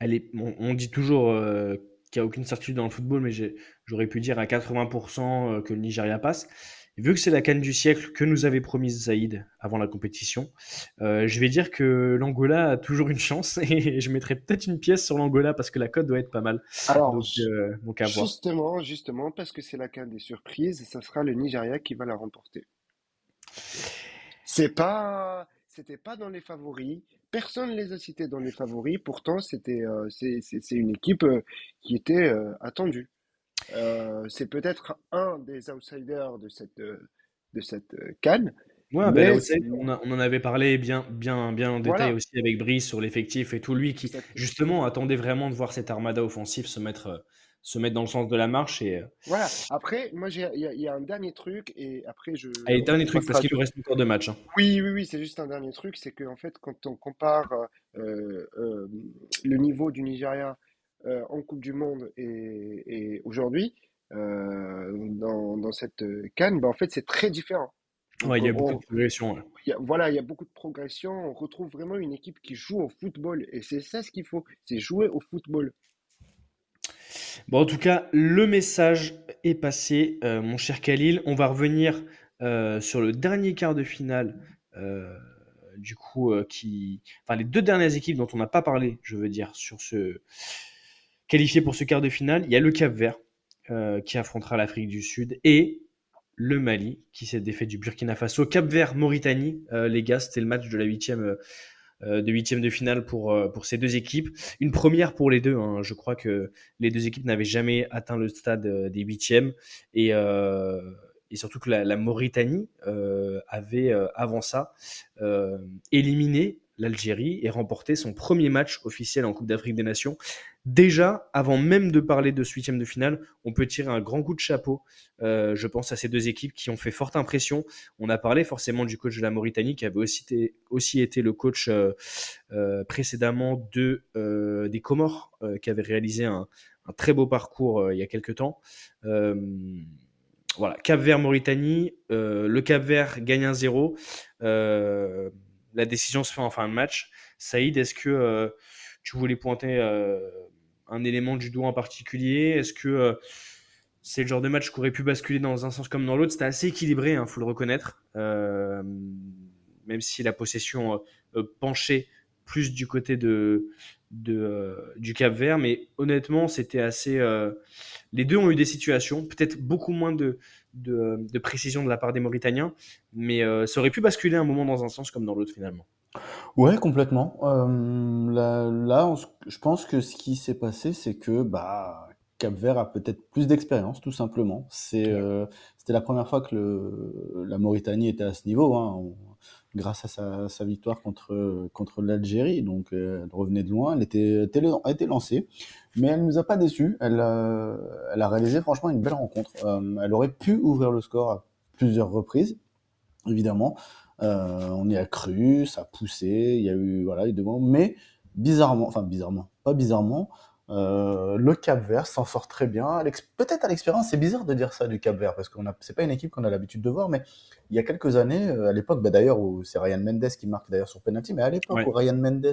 elle est, on, on dit toujours euh, qu'il n'y a aucune certitude dans le football, mais j'aurais pu dire à 80% euh, que le Nigeria passe. Et vu que c'est la canne du siècle que nous avait promise Zaïd avant la compétition, euh, je vais dire que l'Angola a toujours une chance et je mettrai peut-être une pièce sur l'Angola parce que la cote doit être pas mal. Alors, Donc, donc à voir. justement, justement, parce que c'est la canne des surprises, ça sera le Nigeria qui va la remporter. C'est pas, c'était pas dans les favoris. Personne les a cités dans les favoris. Pourtant, c'était, euh, c'est, une équipe euh, qui était euh, attendue. C'est peut-être un des outsiders de cette, de cette CAN. Ouais, ben Mais là aussi, c'est- on, a- on en avait parlé bien, bien, bien en détail Voilà. aussi avec Brice sur l'effectif et tout. Lui qui, justement, attendait vraiment de voir cette armada offensive se mettre, se mettre dans le sens de la marche. Et, euh, Voilà. Après, moi, il y, a- il y a un dernier truc et après, je. Allez, dernier on truc, parce qu'il nous reste encore deux matchs. hein. Oui, oui, oui, c'est juste un dernier truc, c'est qu'en fait, quand on compare euh, euh, le niveau du Nigeria euh, en Coupe du Monde et, et aujourd'hui, dans, dans cette CAN, bah, en fait, c'est très différent. Donc, Ouais, il y a on- beaucoup de progression. ouais. il y a- voilà, il y a beaucoup de progression, on retrouve vraiment une équipe qui joue au football, et c'est ça ce qu'il faut, c'est jouer au football. Bon, en tout cas, le message est passé, euh, mon cher Khalil. On va revenir euh, sur le dernier quart de finale, euh, du coup, qui, enfin, les deux dernières équipes dont on n'a pas parlé, je veux dire, sur ce qualifié pour ce quart de finale. Il y a le Cap Vert qui affrontera l'Afrique du Sud et le Mali qui s'est défait du Burkina Faso. Cap Vert, Mauritanie, les gars, c'était le match de la huitième de huitième de finale pour, euh, pour ces deux équipes. Une première pour les deux. hein. Je crois que les deux équipes n'avaient jamais atteint le stade euh, des huitièmes et, euh, et surtout que la, Mauritanie euh, avait euh, avant ça euh, éliminé l'Algérie et remporté son premier match officiel en Coupe d'Afrique des Nations. Déjà, avant même de parler de ce huitième de finale, on peut tirer un grand coup de chapeau, euh, je pense, à ces deux équipes qui ont fait forte impression. On a parlé forcément du coach de la Mauritanie qui avait aussi été, le coach euh, euh, précédemment de, des Comores, qui avait réalisé un, très beau parcours il y a quelques temps. Voilà, Cap Vert, Mauritanie. Le Cap Vert gagne 1-0. Euh, la décision se fait en fin de match. Saïd, est-ce que euh, tu voulais pointer euh, un élément du doigt en particulier? Est-ce que euh, c'est le genre de match qui aurait pu basculer dans un sens comme dans l'autre? C'était assez équilibré, il faut le reconnaître. Même si la possession penchait plus du côté du Cap Vert. Mais honnêtement, c'était assez. les deux ont eu des situations, peut-être beaucoup moins de, de, de précision de la part des Mauritaniens, mais euh, ça aurait pu basculer un moment dans un sens comme dans l'autre finalement. Ouais, complètement. Euh, là, là, on je pense que ce qui s'est passé, c'est que bah, Cap-Vert a peut-être plus d'expérience, tout simplement. C'est, euh, c'était la première fois que le, la Mauritanie était à ce niveau, hein, on- grâce à sa, victoire contre, contre l'Algérie. Donc, euh, elle revenait de loin, elle était, était, lancée, mais elle nous a pas déçus. Elle, a- elle a réalisé franchement une belle rencontre. Euh, elle aurait pu ouvrir le score à plusieurs reprises, évidemment. Euh, on y a cru, ça a poussé, il y a eu voilà, des moments, mais bizarrement, enfin bizarrement, pas bizarrement, euh, le Cap Vert s'en sort très bien. Peut-être à l'expérience, c'est bizarre de dire ça du Cap Vert parce a, c'est pas une équipe qu'on a l'habitude de voir, mais il y a quelques années, euh, à l'époque, bah, d'ailleurs où c'est Ryan Mendes qui marque d'ailleurs sur penalty, mais à l'époque Ouais. où Ryan Mendes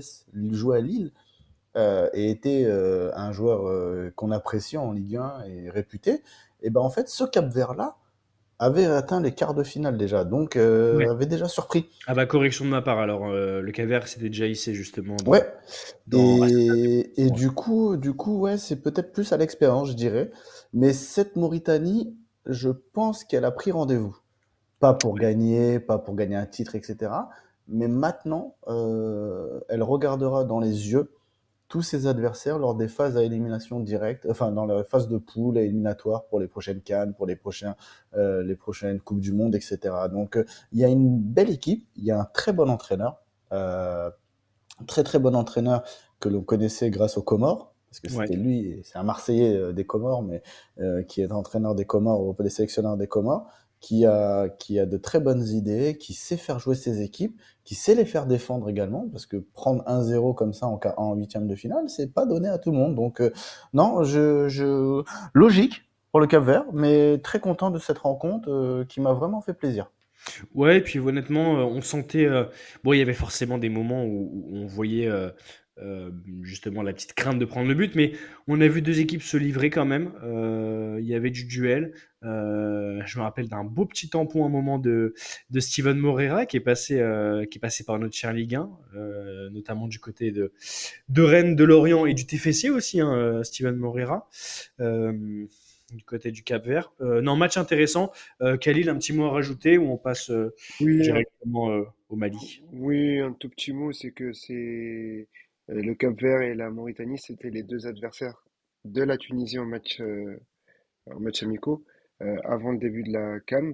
jouait à Lille euh, et était euh, un joueur qu'on apprécie en Ligue 1 et réputé, et ben en fait, ce Cap Vert là avait atteint les quarts de finale déjà, donc euh, Ouais. avait déjà surpris. Ah bah correction de ma part, alors euh, le Cap Vert s'était déjà hissé justement. dans- Ouais. dans- Et, et Ouais. du coup, du coup, ouais, c'est peut-être plus à l'expérience, je dirais. Mais cette Mauritanie, je pense qu'elle a pris rendez-vous. Pas pour gagner, pas pour gagner un titre, etc. Mais maintenant, euh, elle regardera dans les yeux tous ses adversaires lors des phases à élimination directe, enfin dans les phases de poule et éliminatoires pour les prochaines Cannes, pour les prochains, euh, les prochaines Coupes du Monde, etc. Donc, euh, il y a une belle équipe, il y a un très bon entraîneur. Euh, très très bon entraîneur que l'on connaissait grâce aux Comores, parce que Ouais. c'était lui, c'est un Marseillais des Comores, mais euh, qui est entraîneur des Comores, ou des sélectionneurs des Comores, qui a, qui a de très bonnes idées, qui sait faire jouer ses équipes, qui sait les faire défendre également, parce que prendre 1-0 comme ça en, en huitième de finale, c'est pas donné à tout le monde. Donc euh, non, je, je... logique pour le Cap Vert, mais très content de cette rencontre euh, qui m'a vraiment fait plaisir. Ouais, et puis honnêtement, euh, on sentait. bon, il y avait forcément des moments où, on voyait justement la petite crainte de prendre le but, mais on a vu deux équipes se livrer quand même. Il y avait du duel. Euh, je me rappelle d'un beau petit tampon à un moment de, de Steven Moreira qui est passé, euh, qui est passé par notre chère Ligue 1, euh, notamment du côté de, de Rennes, de Lorient et du TFC aussi, hein, Steven Moreira. Du côté du Cap Vert. Non, match intéressant. Khalil, un petit mot à rajouter ou on passe Oui, directement au Mali? Oui, un tout petit mot, c'est que c'est le Cap-Vert et la Mauritanie, c'était les deux adversaires de la Tunisie en match, en match amicaux avant le début de la CAN.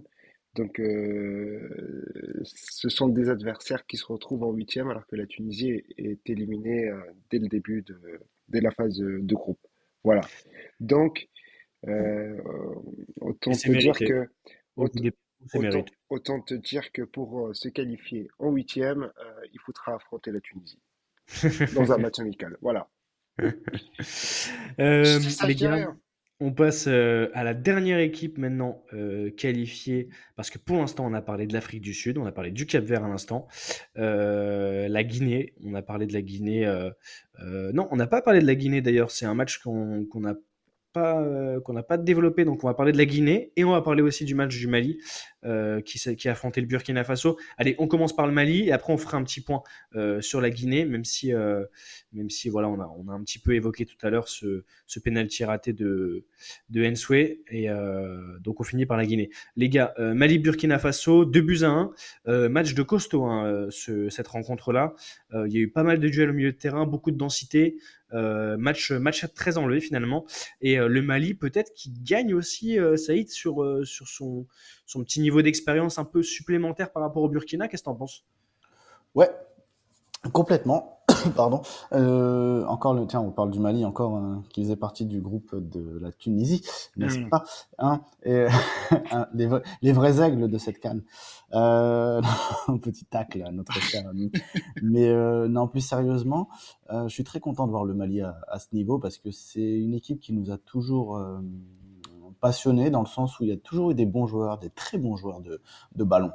Donc, euh, ce sont des adversaires qui se retrouvent en huitième, alors que la Tunisie est, éliminée euh, dès le début de, dès la phase de, de groupe. Voilà. Donc, euh, autant te dire que Au autant, te dire que pour euh, se qualifier en huitième, euh, il faudra affronter la Tunisie dans un match amical. Voilà. Euh, ça, les gars. On passe euh, à la dernière équipe maintenant euh, qualifiée, parce que pour l'instant on a parlé de l'Afrique du Sud, on a parlé du Cap Vert à l'instant, Euh, la Guinée, on a parlé de la Guinée. non, on n'a pas parlé de la Guinée d'ailleurs, c'est un match qu'on a pas, euh, qu'on n'a pas développé. Donc, on va parler de la Guinée et on va parler aussi du match du Mali euh, qui, qui, a affronté le Burkina Faso. Allez, on commence par le Mali et après on fera un petit point euh, sur la Guinée, même si, même si voilà, on a, on a un petit peu évoqué tout à l'heure ce, ce penalty raté de, de. Et donc, on finit par la Guinée. Les gars, Mali-Burkina Faso, 2 buts à 1. match de costaud, hein, ce, cette rencontre-là. Il y a eu pas mal de duels au milieu de terrain, beaucoup de densité. Euh, match, match très enlevé finalement. Et euh, le Mali, peut-être qui gagne aussi, euh, Saïd, sur, sur son, son petit niveau d'expérience un peu supplémentaire par rapport au Burkina. Qu'est-ce que tu en penses? Ouais, complètement. Pardon. Euh, encore le, tiens, on parle du Mali encore, hein, qui faisait partie du groupe de la Tunisie, n'est-ce Mm. pas hein, et, les, vra- les vrais aigles de cette canne. Euh, un petit tacle à notre cher ami. Mais euh, non, plus sérieusement, euh, je suis très content de voir le Mali à, à ce niveau parce que c'est une équipe qui nous a toujours passionnés dans le sens où il y a toujours eu des bons joueurs, des très bons joueurs de, de ballon,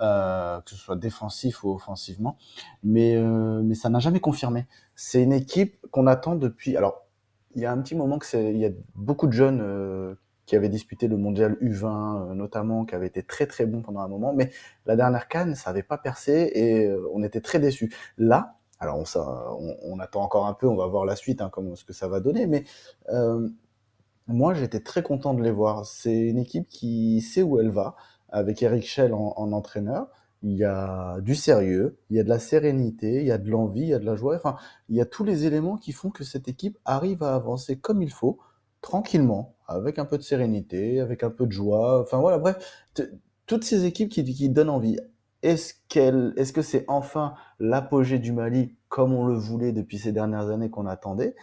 euh, que ce soit défensif ou offensivement mais, euh, mais ça n'a jamais confirmé. C'est une équipe qu'on attend depuis. Alors, il y a un petit moment que c'est, il y a beaucoup de jeunes euh, qui avaient disputé le mondial U20, euh, notamment, qui avaient été très très bons pendant un moment, mais la dernière canne, ça n'avait pas percé et euh, on était très déçus. Là, alors on, ça, on, on attend encore un peu, on va voir la suite, hein, comment ce que ça va donner, mais euh, moi j'étais très content de les voir. C'est une équipe qui sait où elle va, avec Eric Schell en, en entraîneur il y a du sérieux, il y a de la sérénité, il y a de l'envie, il y a de la joie. Enfin, il y a tous les éléments qui font que cette équipe arrive à avancer comme il faut, tranquillement, avec un peu de sérénité, avec un peu de joie. Enfin voilà, bref, toutes ces équipes qui, qui donnent envie. Est-ce qu'elle, est-ce que c'est enfin l'apogée du Mali comme on le voulait depuis ces dernières années qu'on attendait?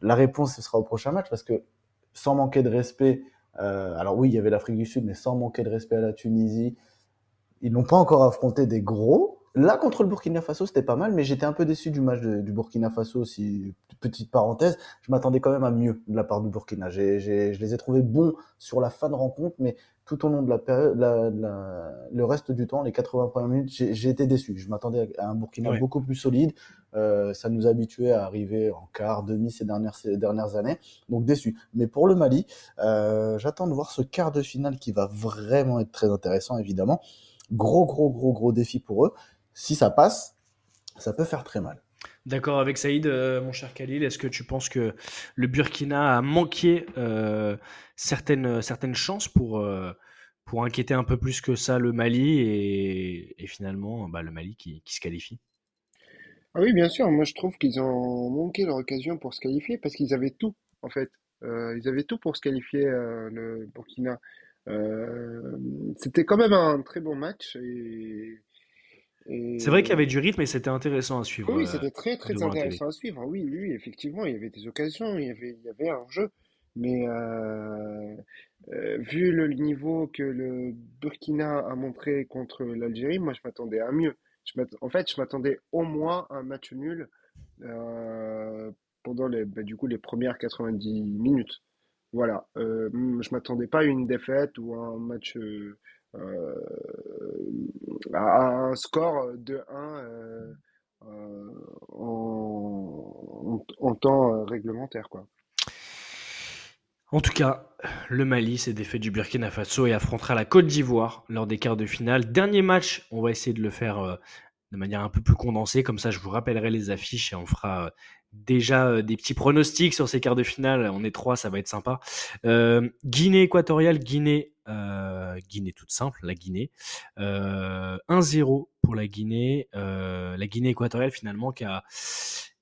La réponse ce sera au prochain match parce que sans manquer de respect, euh, alors oui, il y avait l'Afrique du Sud, mais sans manquer de respect à la Tunisie, ils n'ont pas encore affronté des gros. Là, contre le Burkina Faso, c'était pas mal, mais j'étais un peu déçu du match de- du Burkina Faso. Si, petite parenthèse, je m'attendais quand même à mieux de la part du Burkina. J'ai, j'ai- je les ai trouvés bons sur la fin de rencontre, mais tout au long de la période, la- la- le reste du temps, les 80 premières minutes, j'ai, j'ai été déçu. Je m'attendais à un Burkina Ouais. beaucoup plus solide. Euh, ça nous habituait à arriver en quart, demi ces dernières, ces dernières années. Donc déçu. Mais pour le Mali, euh, j'attends de voir ce quart de finale qui va vraiment être très intéressant, évidemment. Gros, gros, gros, gros défi pour eux. Si ça passe, ça peut faire très mal. D'accord avec Saïd, euh, mon cher Khalil. Est-ce que tu penses que le Burkina a manqué euh, certaines, certaines chances pour, euh, pour inquiéter un peu plus que ça le Mali et, et finalement bah, le Mali qui, qui se qualifie? Ah oui, bien sûr. Moi, je trouve qu'ils ont manqué leur occasion pour se qualifier parce qu'ils avaient tout, en fait. Euh, ils avaient tout pour se qualifier, euh, le Burkina. Euh, c'était quand même un très bon match et, C'est vrai qu'il y avait du rythme et c'était intéressant à suivre oui, euh, c'était très très intéressant à suivre. Oui, oui, effectivement, il y avait des occasions, il y avait, il y avait un jeu. Mais euh, euh, vu le niveau que le Burkina a montré contre l'Algérie, moi je m'attendais à mieux. Je en fait, je m'attendais au moins à un match nul euh, pendant les, bah, du coup, les premières 90 minutes. Voilà. Je m'attendais pas à une défaite ou à un match un score de 1 euh, euh, en, temps euh, réglementaire, quoi. En tout cas, le Mali s'est défait du Burkina Faso et affrontera la Côte d'Ivoire lors des quarts de finale. Dernier match, on va essayer de le faire euh, de manière un peu plus condensée, comme ça je vous rappellerai les affiches et on fera euh, déjà euh, des petits pronostics sur ces quarts de finale. On est trois, ça va être sympa. Euh, Guinée équatoriale, Guinée, euh, Guinée toute simple, la Guinée. Euh, 1-0 pour la Guinée. Euh, la Guinée équatoriale finalement qui a,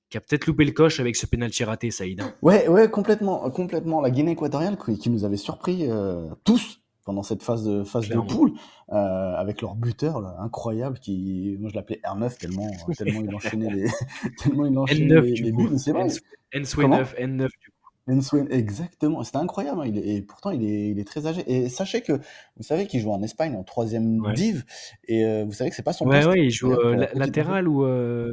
qui a peut-être loupé le coche avec ce pénalty raté, Saïd. hein. Ouais, ouais, complètement, complètement. La Guinée équatoriale qui, nous avait surpris euh, tous pendant cette phase de phase Clairement. de poule euh, avec leur buteur là, incroyable qui, moi je l'appelais R9 tellement tellement il enchaînait les tellement il enchaînait N9 les, buts. C'est vrai. Ensue Comment 9, N9 du coup. Exactement, c'était incroyable. hein. Il est- et pourtant, il est, il est très âgé. Et sachez que vous savez qu'il joue en Espagne en troisième Ouais. div, et euh, vous savez que c'est pas son Ouais, poste. ouais, il joue euh, la petite latéral ou. euh,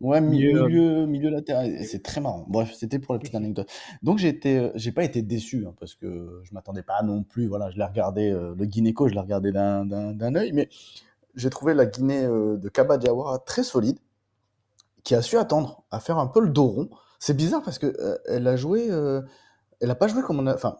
Ouais, mi- Milieu, euh, milieu, milieu latéral. C'est très marrant. Bref, c'était pour la petite anecdote. Donc j'ai euh, pas été déçu hein, parce que je m'attendais pas non plus. Voilà, je l'ai regardé euh, le Guinéco, je l'ai regardé d'un œil, mais j'ai trouvé la Guinée euh, de Kaba Diawara très solide, qui a su attendre, à faire un peu le dos rond. C'est bizarre parce que euh, elle a joué, euh, elle a pas joué comme on a. Enfin,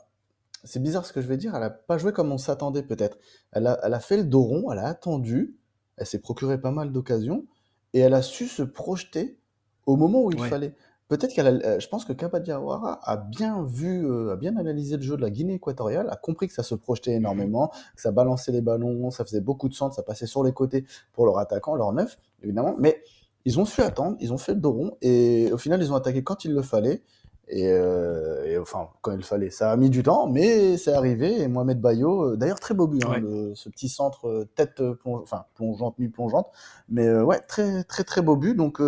c'est bizarre ce que je vais dire. Elle a pas joué comme on s'attendait peut-être. Elle a, elle a fait le dos rond, elle a attendu, elle s'est procuré pas mal d'occasions et elle a su se projeter au moment où il Ouais. fallait. Peut-être qu'elle euh, je pense que Kabadiawara a bien vu, euh, a bien analysé le jeu de la Guinée équatoriale, a compris que ça se projetait Mhm. énormément, que ça balançait les ballons, ça faisait beaucoup de centres, ça passait sur les côtés pour leur attaquant, leur neuf, évidemment. Mais ils ont su attendre, ils ont fait le dos rond et au final ils ont attaqué quand il le fallait. Et, euh, et enfin, quand il le fallait, ça a mis du temps, mais c'est arrivé. Et Mohamed Bayo, euh, d'ailleurs très beau but, hein, Ouais. le- ce petit centre euh, tête plonge- enfin plongeante, mi-plongeante, mais ouais, très très très beau but. Donc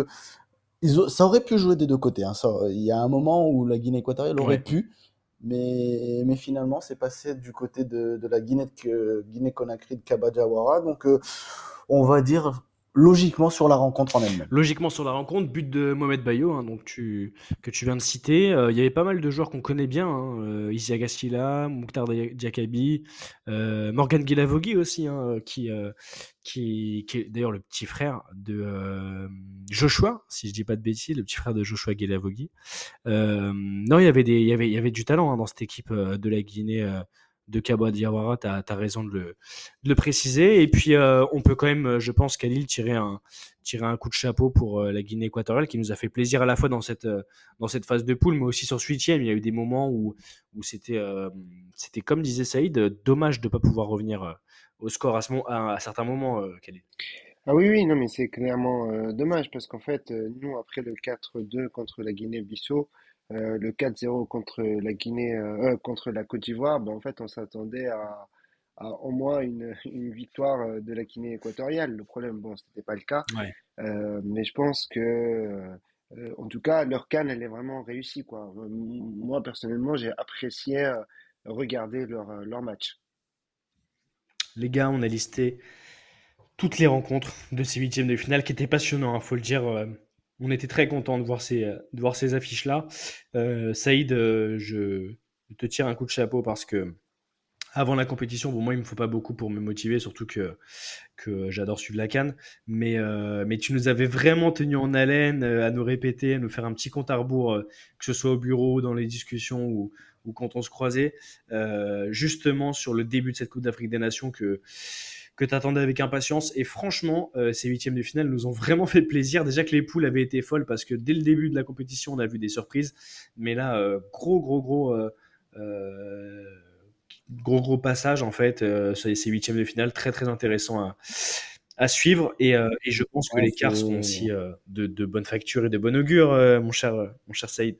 ils ça aurait pu jouer des deux côtés. hein. Ça- il y a un moment où la Guinée équatoriale aurait Ouais. pu, mais, mais finalement c'est passé du côté de, de la Guinée de, Guinée Conakry de Kabadjawara. Donc on va dire logiquement sur la rencontre en elle-même. Logiquement sur la rencontre, but de Mohamed Bayo, hein, donc que tu viens de citer. Euh, Il y avait pas mal de joueurs qu'on connaît bien, hein, euh, Isiaga Silla, Mouktar Diakabi, euh, Morgan Guilavogui aussi, hein, qui, euh, qui, qui est d'ailleurs le petit frère de Joshua, si je dis pas de bêtises, le petit frère de Joshua Guilavogui. Non, il y avait il y avait, du talent hein, dans cette équipe de la Guinée. De Cabo Diawara, tu as, raison de le, préciser. Et puis, euh, on peut quand même, euh, je pense, Khalil, tirer un, coup de chapeau pour euh, la Guinée équatoriale qui nous a fait plaisir à la fois dans cette, phase de poule, mais aussi sur ce huitième. Il y a eu des moments où, c'était, comme disait Saïd, dommage de ne pas pouvoir revenir au score à, ce à, à certains moments, Khalil. Ah oui, oui, non, mais c'est clairement dommage parce qu'en fait, nous, après le 4-2 contre la Guinée-Bissau, euh, le 4-0 contre la Guinée, euh, euh, contre la Côte d'Ivoire, ben, en fait, on s'attendait à, à au moins une, une victoire de la Guinée équatoriale. Le problème, bon, c'était pas le cas, Ouais. Euh, mais je pense que, en tout cas, leur canne, elle est vraiment réussie, quoi. Moi, personnellement, j'ai apprécié regarder leur, leur match. Les gars, on a listé toutes les rencontres de ces huitièmes de finale qui étaient passionnants, il faut le dire. On était très content de voir ces, affiches-là. Euh, Saïd, euh, je te tire un coup de chapeau parce que avant la compétition, bon, moi, il me faut pas beaucoup pour me motiver, surtout que, que j'adore suivre la canne. Mais, euh, mais tu nous avais vraiment tenu en haleine à nous répéter, à nous faire un petit compte à rebours, que ce soit au bureau, dans les discussions ou, quand on se croisait, justement sur le début de cette Coupe d'Afrique des Nations que, que tu attendais avec impatience. Et franchement, euh, ces huitièmes de finale nous ont vraiment fait plaisir. Déjà que les poules avaient été folles parce que dès le début de la compétition, on a vu des surprises. Mais là, euh, gros, gros, gros. euh, euh, gros gros passage en fait ces huitièmes de finale très très intéressant à, à suivre et, et je pense que Ouais, les quarts seront aussi de, de bonne facture et de bon augure mon cher mon cher Saïd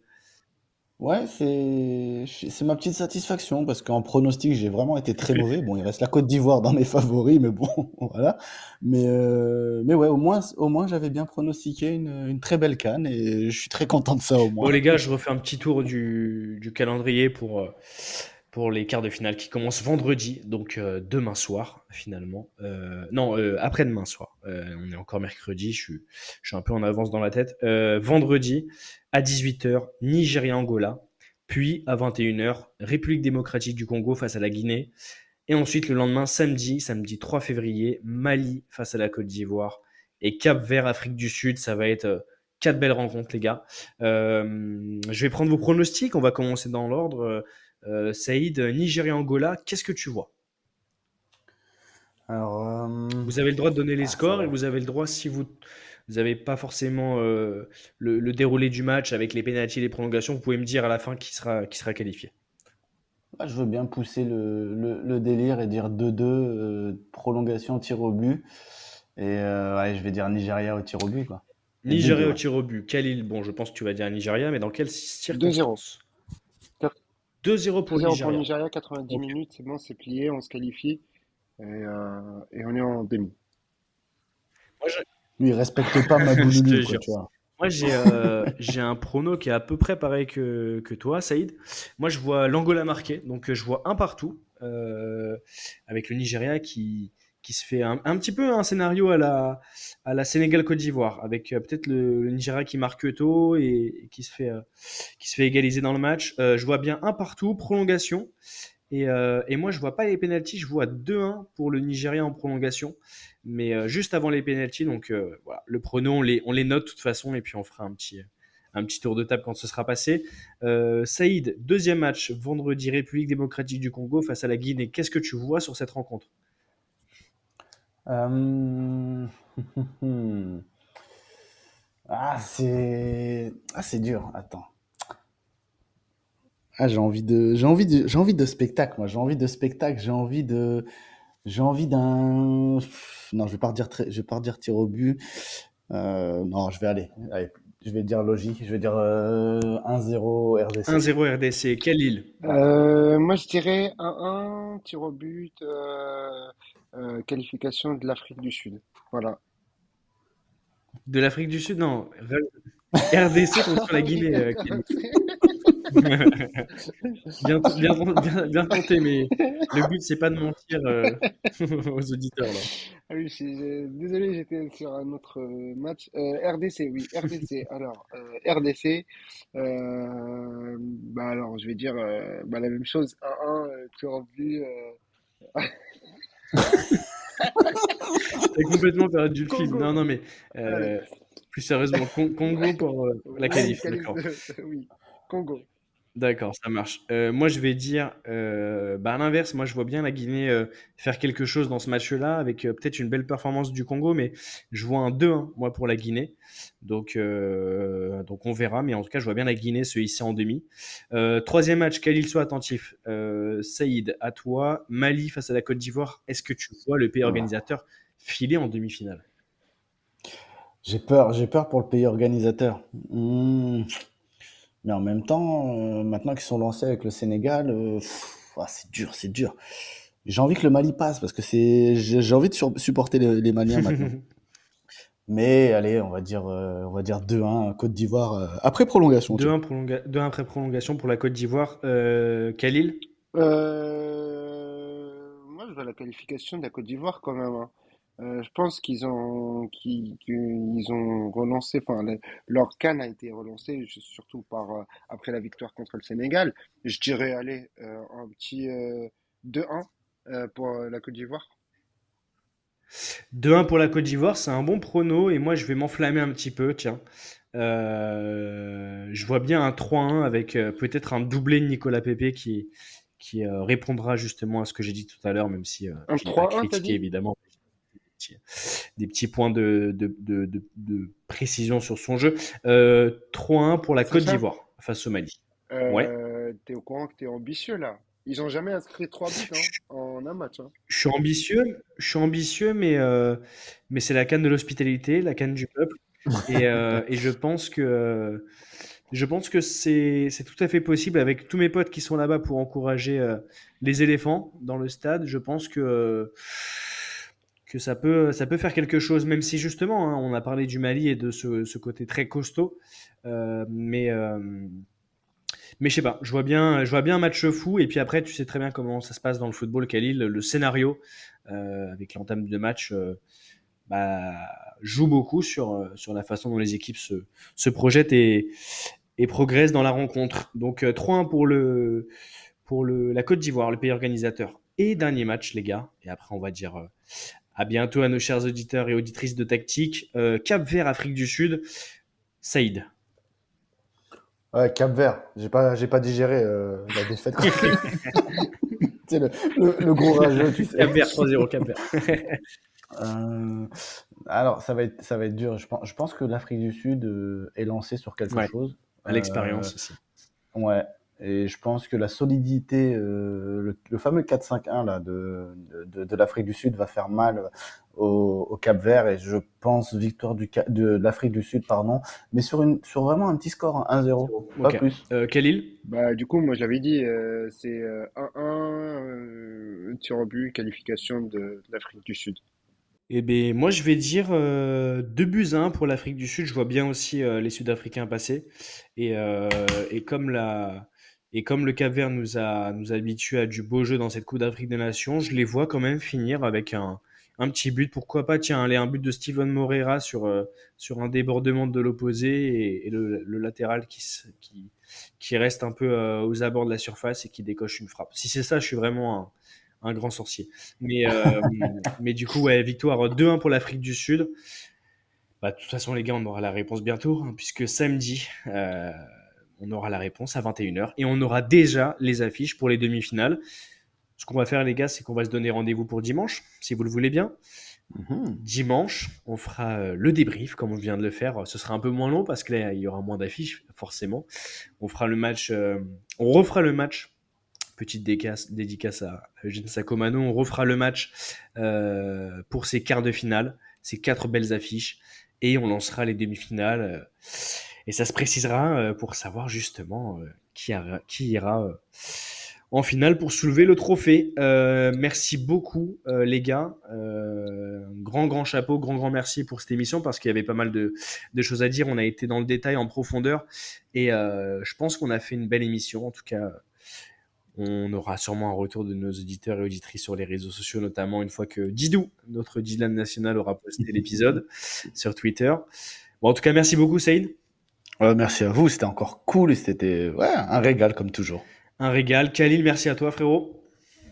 Ouais, c'est c'est ma petite satisfaction parce qu'en pronostic, j'ai vraiment été très mauvais. Bon, il reste la Côte d'Ivoire dans mes favoris, mais bon, voilà. Mais, euh, mais ouais, au moins, au moins j'avais bien pronostiqué une, une très belle canne et je suis très content de ça au moins. bon les gars je refais un petit tour du, du calendrier pour euh, pour les quarts de finale qui commencent vendredi donc euh, demain soir finalement. Euh, non euh, après-demain soir. On est encore mercredi je suis je suis un peu en avance dans la tête. Vendredi à 18h Nigeria Angola puis à 21h République démocratique du Congo face à la Guinée et ensuite le lendemain samedi samedi 3 février Mali face à la Côte d'Ivoire et Cap Vert Afrique du Sud. Ça va être quatre belles rencontres les gars. Je vais prendre vos pronostics. On va commencer dans l'ordre Saïd Nigeria Angola qu'est-ce que tu vois? Alors, euh, vous avez le droit de donner les Ah, scores et vous avez le droit, si vous n'avez pas forcément euh, le, le déroulé du match avec les pénalties et les prolongations, vous pouvez me dire à la fin qui sera, qui sera qualifié. là, je veux bien pousser le, le, le délire et dire 2-2, euh, prolongation, tir au but. Et euh, ouais, je vais dire Nigeria au tir au but, quoi. Nigeria au tir au but. Khalil, bon, je pense que tu vas dire Nigeria, mais dans quelles circonstances 2-0 pour 2-0 pour Nigeria. Nigeria, 90 Ok. minutes, c'est bon, c'est plié, on se qualifie et, euh, et on est en demi. Moi, je- Lui, il respecte pas ma Bouloulou, quoi, jure. tu vois. Moi, j'ai euh, j'ai un prono qui est à peu près pareil que, que toi, Saïd. Moi, je vois l'Angola marqué, donc euh, je vois un partout, euh, avec le Nigeria qui, qui se fait un, un petit peu un scénario à la, à la Sénégal-Côte d'Ivoire, avec euh, peut-être le, Nigeria qui marque tôt et, qui, se fait, euh, qui se fait égaliser dans le match. Euh, je vois bien un partout, prolongation. Et, et moi, je vois pas les pénalties, je vois 2-1 pour le Nigeria en prolongation, mais juste avant les pénalties. Donc voilà, le prono, on les, on les note de toute façon, et puis on fera un petit, un petit tour de table quand ce sera passé. Saïd, deuxième match, vendredi, République démocratique du Congo face à la Guinée. Qu'est-ce que tu vois sur cette rencontre? Euh, Ah, c'est ah, c'est dur. Attends. Ah, j'ai envie de j'ai envie de j'ai envie de spectacle moi, j'ai envie de spectacle, j'ai envie de j'ai envie d'un non, je vais pas très- je vais pas redire tir au but. Euh, non, je vais aller. Allez, je vais dire logique, je vais dire euh, 1-0 RDC. 1-0 RDC. Quelle île? Euh, moi, je dirais 1-1, tir au but, euh, qualification de l'Afrique du Sud. Voilà. De l'Afrique du Sud Non. RDC contre la Guinée. euh, bien, bien, bien, bien tenté, mais le but, c'est pas de mentir euh, aux auditeurs. Là. Ah oui, désolé, j'étais sur un autre euh, match. Euh, RDC, oui, RDC. Alors, euh, RDC, euh, bah alors, je vais dire euh, bah, la même chose. 1-1, euh, tir au but. euh, T'as complètement perdu le film. Non, non, mais euh, plus sérieusement, Con- Congo pour euh, la qualif. D'accord. oui, Congo. D'accord, ça marche. Euh, moi, je vais dire, euh, bah, à l'inverse, moi, je vois bien la Guinée euh, faire quelque chose dans ce match-là, avec peut-être une belle performance du Congo, mais je vois un 2-1, moi, pour la Guinée. Donc, donc, on verra, mais en tout cas, je vois bien la Guinée se hisser en demi. Troisième match, Khalil, sois attentif. Saïd, à toi, Mali face à la Côte d'Ivoire. Est-ce que tu vois le pays organisateur filer en demi-finale? J'ai peur, j'ai peur pour le pays organisateur. Hmm. Mais en même temps, euh, maintenant qu'ils sont lancés avec le Sénégal, euh, pff, ah, c'est dur, c'est dur. J'ai envie que le Mali passe parce que c'est, j'ai j'ai envie de sur- supporter les, les Maliens maintenant. Mais allez, on va dire, euh, on va dire 2-1 Côte d'Ivoire euh, après prolongation. tiens. 2-1 prolonga- 2-1 après prolongation pour la Côte d'Ivoire. Euh, Khalil? Euh, moi, je vois la qualification de la Côte d'Ivoire quand même. hein. Euh, je pense qu'ils ont, qu'ils, qu'ils ont relancé, enfin, le- leur CAN a été relancé surtout par, euh, après la victoire contre le Sénégal. Je dirais, allez, euh, un petit euh, 2-1 euh, pour la Côte d'Ivoire. 2-1 pour la Côte d'Ivoire, c'est un bon prono et moi je vais m'enflammer un petit peu, tiens. Je vois bien un 3-1 avec peut-être un doublé de Nicolas Pepe qui, qui répondra justement à ce que j'ai dit tout à l'heure, même si Un je n'ai pas 3-1, t'as critiqué dit? évidemment petits, des petits points de, de, de, de- de précision sur son jeu. Euh, 3-1 pour la Côte d'Ivoire face au Mali. Ouais. Euh, t'es au courant que t'es ambitieux là. Ils ont jamais inscrit 3 buts hein, en un match. hein. Je suis ambitieux, je suis ambitieux, mais, euh, mais c'est la canne de l'hospitalité, la canne du peuple. Et, euh, et je pense que, euh, je pense que c'est, c'est tout à fait possible avec tous mes potes qui sont là-bas pour encourager euh, les éléphants dans le stade. Je pense que, euh, que ça peut, ça peut faire quelque chose, même si justement, hein, on a parlé du Mali et de ce, ce côté très costaud. Euh, mais, euh, mais je sais pas, je vois bien, je vois bien un match fou. Et puis après, tu sais très bien comment ça se passe dans le football, Khalil. Le, scénario euh, avec l'entame de match euh, bah, joue beaucoup sur, sur la façon dont les équipes se, se projettent et, et progressent dans la rencontre. Donc euh, 3-1 pour, le, pour le, la Côte d'Ivoire, le pays organisateur. Et dernier match, les gars. Et après, on va dire à bientôt à nos chers auditeurs et auditrices de Tactique. Euh, Cap Vert, Afrique du Sud. Saïd. Ouais, Cap Vert. J'ai pas, j'ai pas digéré euh, la défaite. C'est le, le, le gros rageux, tu sais. Cap Vert 3-0, Cap Vert. Euh, alors, ça va être, ça va être dur. Je pense, je pense que l'Afrique du Sud est lancée sur quelque Ouais, chose. à l'expérience aussi. Ouais. Et je pense que la solidité, euh, le, le fameux 4-5-1 là de, de, de l'Afrique du Sud va faire mal au, au Cap Vert et je pense victoire du, de l'Afrique du Sud, pardon, mais sur une, sur vraiment un petit score, hein, 1-0, pas plus. Euh, Khalil Bah, du coup, moi je l'avais dit, euh, c'est euh, 1-1, euh, tir au but, qualification de, de l'Afrique du Sud. Eh bien, moi, je vais dire euh, 2 buts à 1 pour l'Afrique du Sud. Je vois bien aussi euh, les Sud-Africains passer. Et, euh, et, comme la, et comme le Cap-Vert nous a, nous a habitués à du beau jeu dans cette Coupe d'Afrique des Nations, je les vois quand même finir avec un, un petit but. Pourquoi pas, tiens, allez, un but de Steven Moreira sur, euh, sur un débordement de l'opposé et, et le, le latéral qui, qui, qui reste un peu euh, aux abords de la surface et qui décoche une frappe. Si c'est ça, je suis vraiment un, un grand sorcier. Mais, euh, mais du coup, ouais, victoire 2-1 pour l'Afrique du Sud. Bah, de toute façon, les gars, on aura la réponse bientôt, hein, puisque samedi, euh, on aura la réponse à 21h et on aura déjà les affiches pour les demi-finales. Ce qu'on va faire, les gars, c'est qu'on va se donner rendez-vous pour dimanche, si vous le voulez bien. Mhm. Dimanche, on fera euh, le débrief, comme on vient de le faire. Ce sera un peu moins long parce que là, il y aura moins d'affiches, forcément. On fera le match, euh, on refera le match. Petite dédicace, dédicace à Eugène Sacomano. On refera le match euh, pour ces quarts de finale, ces quatre belles affiches. Et on lancera les demi-finales. euh, et ça se précisera euh, pour savoir justement euh, qui, ira- qui ira euh, en finale pour soulever le trophée. Euh, merci beaucoup euh, les gars. Euh, grand grand chapeau, grand grand merci pour cette émission parce qu'il y avait pas mal de, de choses à dire. On a été dans le détail en profondeur et je pense qu'on a fait une belle émission. En tout cas, on aura sûrement un retour de nos auditeurs et auditrices sur les réseaux sociaux, notamment une fois que Didou, notre Dylan national, aura posté l'épisode sur Twitter. Bon, en tout cas, merci beaucoup Saïd. Ouais, merci à vous, c'était encore cool et c'était ouais, un régal comme toujours. Un régal. Khalil, merci à toi frérot.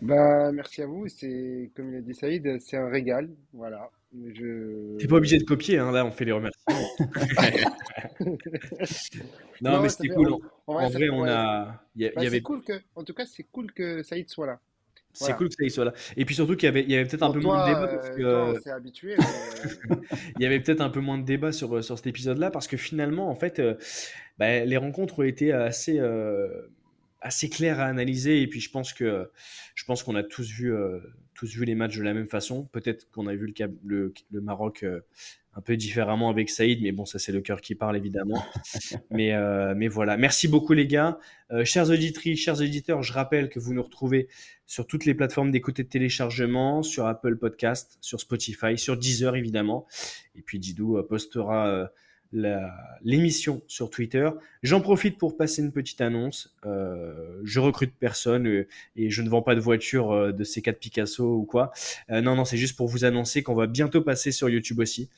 Bah, merci à vous. C'est, comme il a dit Saïd, c'est un régal. Voilà. Je... T'es pas obligé de copier, hein, là on fait les remerciements. non, Non, mais c'était fait- cool. En En ça- vrai, on a. Il y, a- bah, y avait c'est cool que, en tout cas, c'est cool que Saïd soit là. C'est Voilà. cool que ça y soit là. Et puis surtout qu'il y avait, il y avait peut-être un peu toi, moins de débat parce euh, que toi, on euh, habitué. mais- il y avait peut-être un peu moins de débat sur, euh, sur cet épisode-là parce que finalement, en fait, euh, bah, les rencontres ont été assez, euh, assez claires à analyser. Et puis je pense que je pense qu'on a tous vu, euh, tous vu les matchs de la même façon. Peut-être qu'on a vu le, le, le Maroc euh, un peu différemment avec Saïd, mais bon, ça c'est le cœur qui parle évidemment. mais, euh, mais voilà. Merci beaucoup les gars. Euh, chers auditrices, chers auditeurs, je rappelle que vous nous retrouvez sur toutes les plateformes d'écoute et de téléchargement, sur Apple Podcast, sur Spotify, sur Deezer évidemment. Et puis Didou postera l'émission sur Twitter. J'en profite pour passer une petite annonce. Euh, je recrute personne euh, et je ne vends pas de voiture euh, de C4 Picasso ou quoi. Euh, non, non, c'est juste pour vous annoncer qu'on va bientôt passer sur YouTube aussi.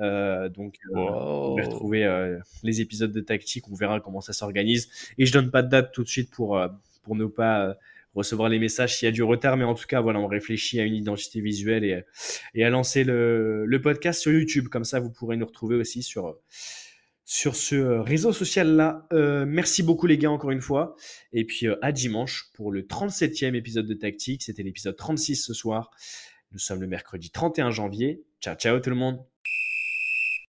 Euh, donc, retrouver les épisodes de tactique. On verra comment ça s'organise. Et je donne pas de date tout de suite pour, pour ne pas euh, recevoir les messages s'il y a du retard. Mais en tout cas, voilà, on réfléchit à une identité visuelle et, et à lancer le, podcast sur YouTube. Comme ça, vous pourrez nous retrouver aussi sur, sur ce réseau social-là. Euh, merci beaucoup les gars, encore une fois. Et puis euh, à dimanche pour le 37e épisode de Tactique. C'était l'épisode 36 ce soir. Nous sommes le mercredi 31 janvier. Ciao, ciao tout le monde.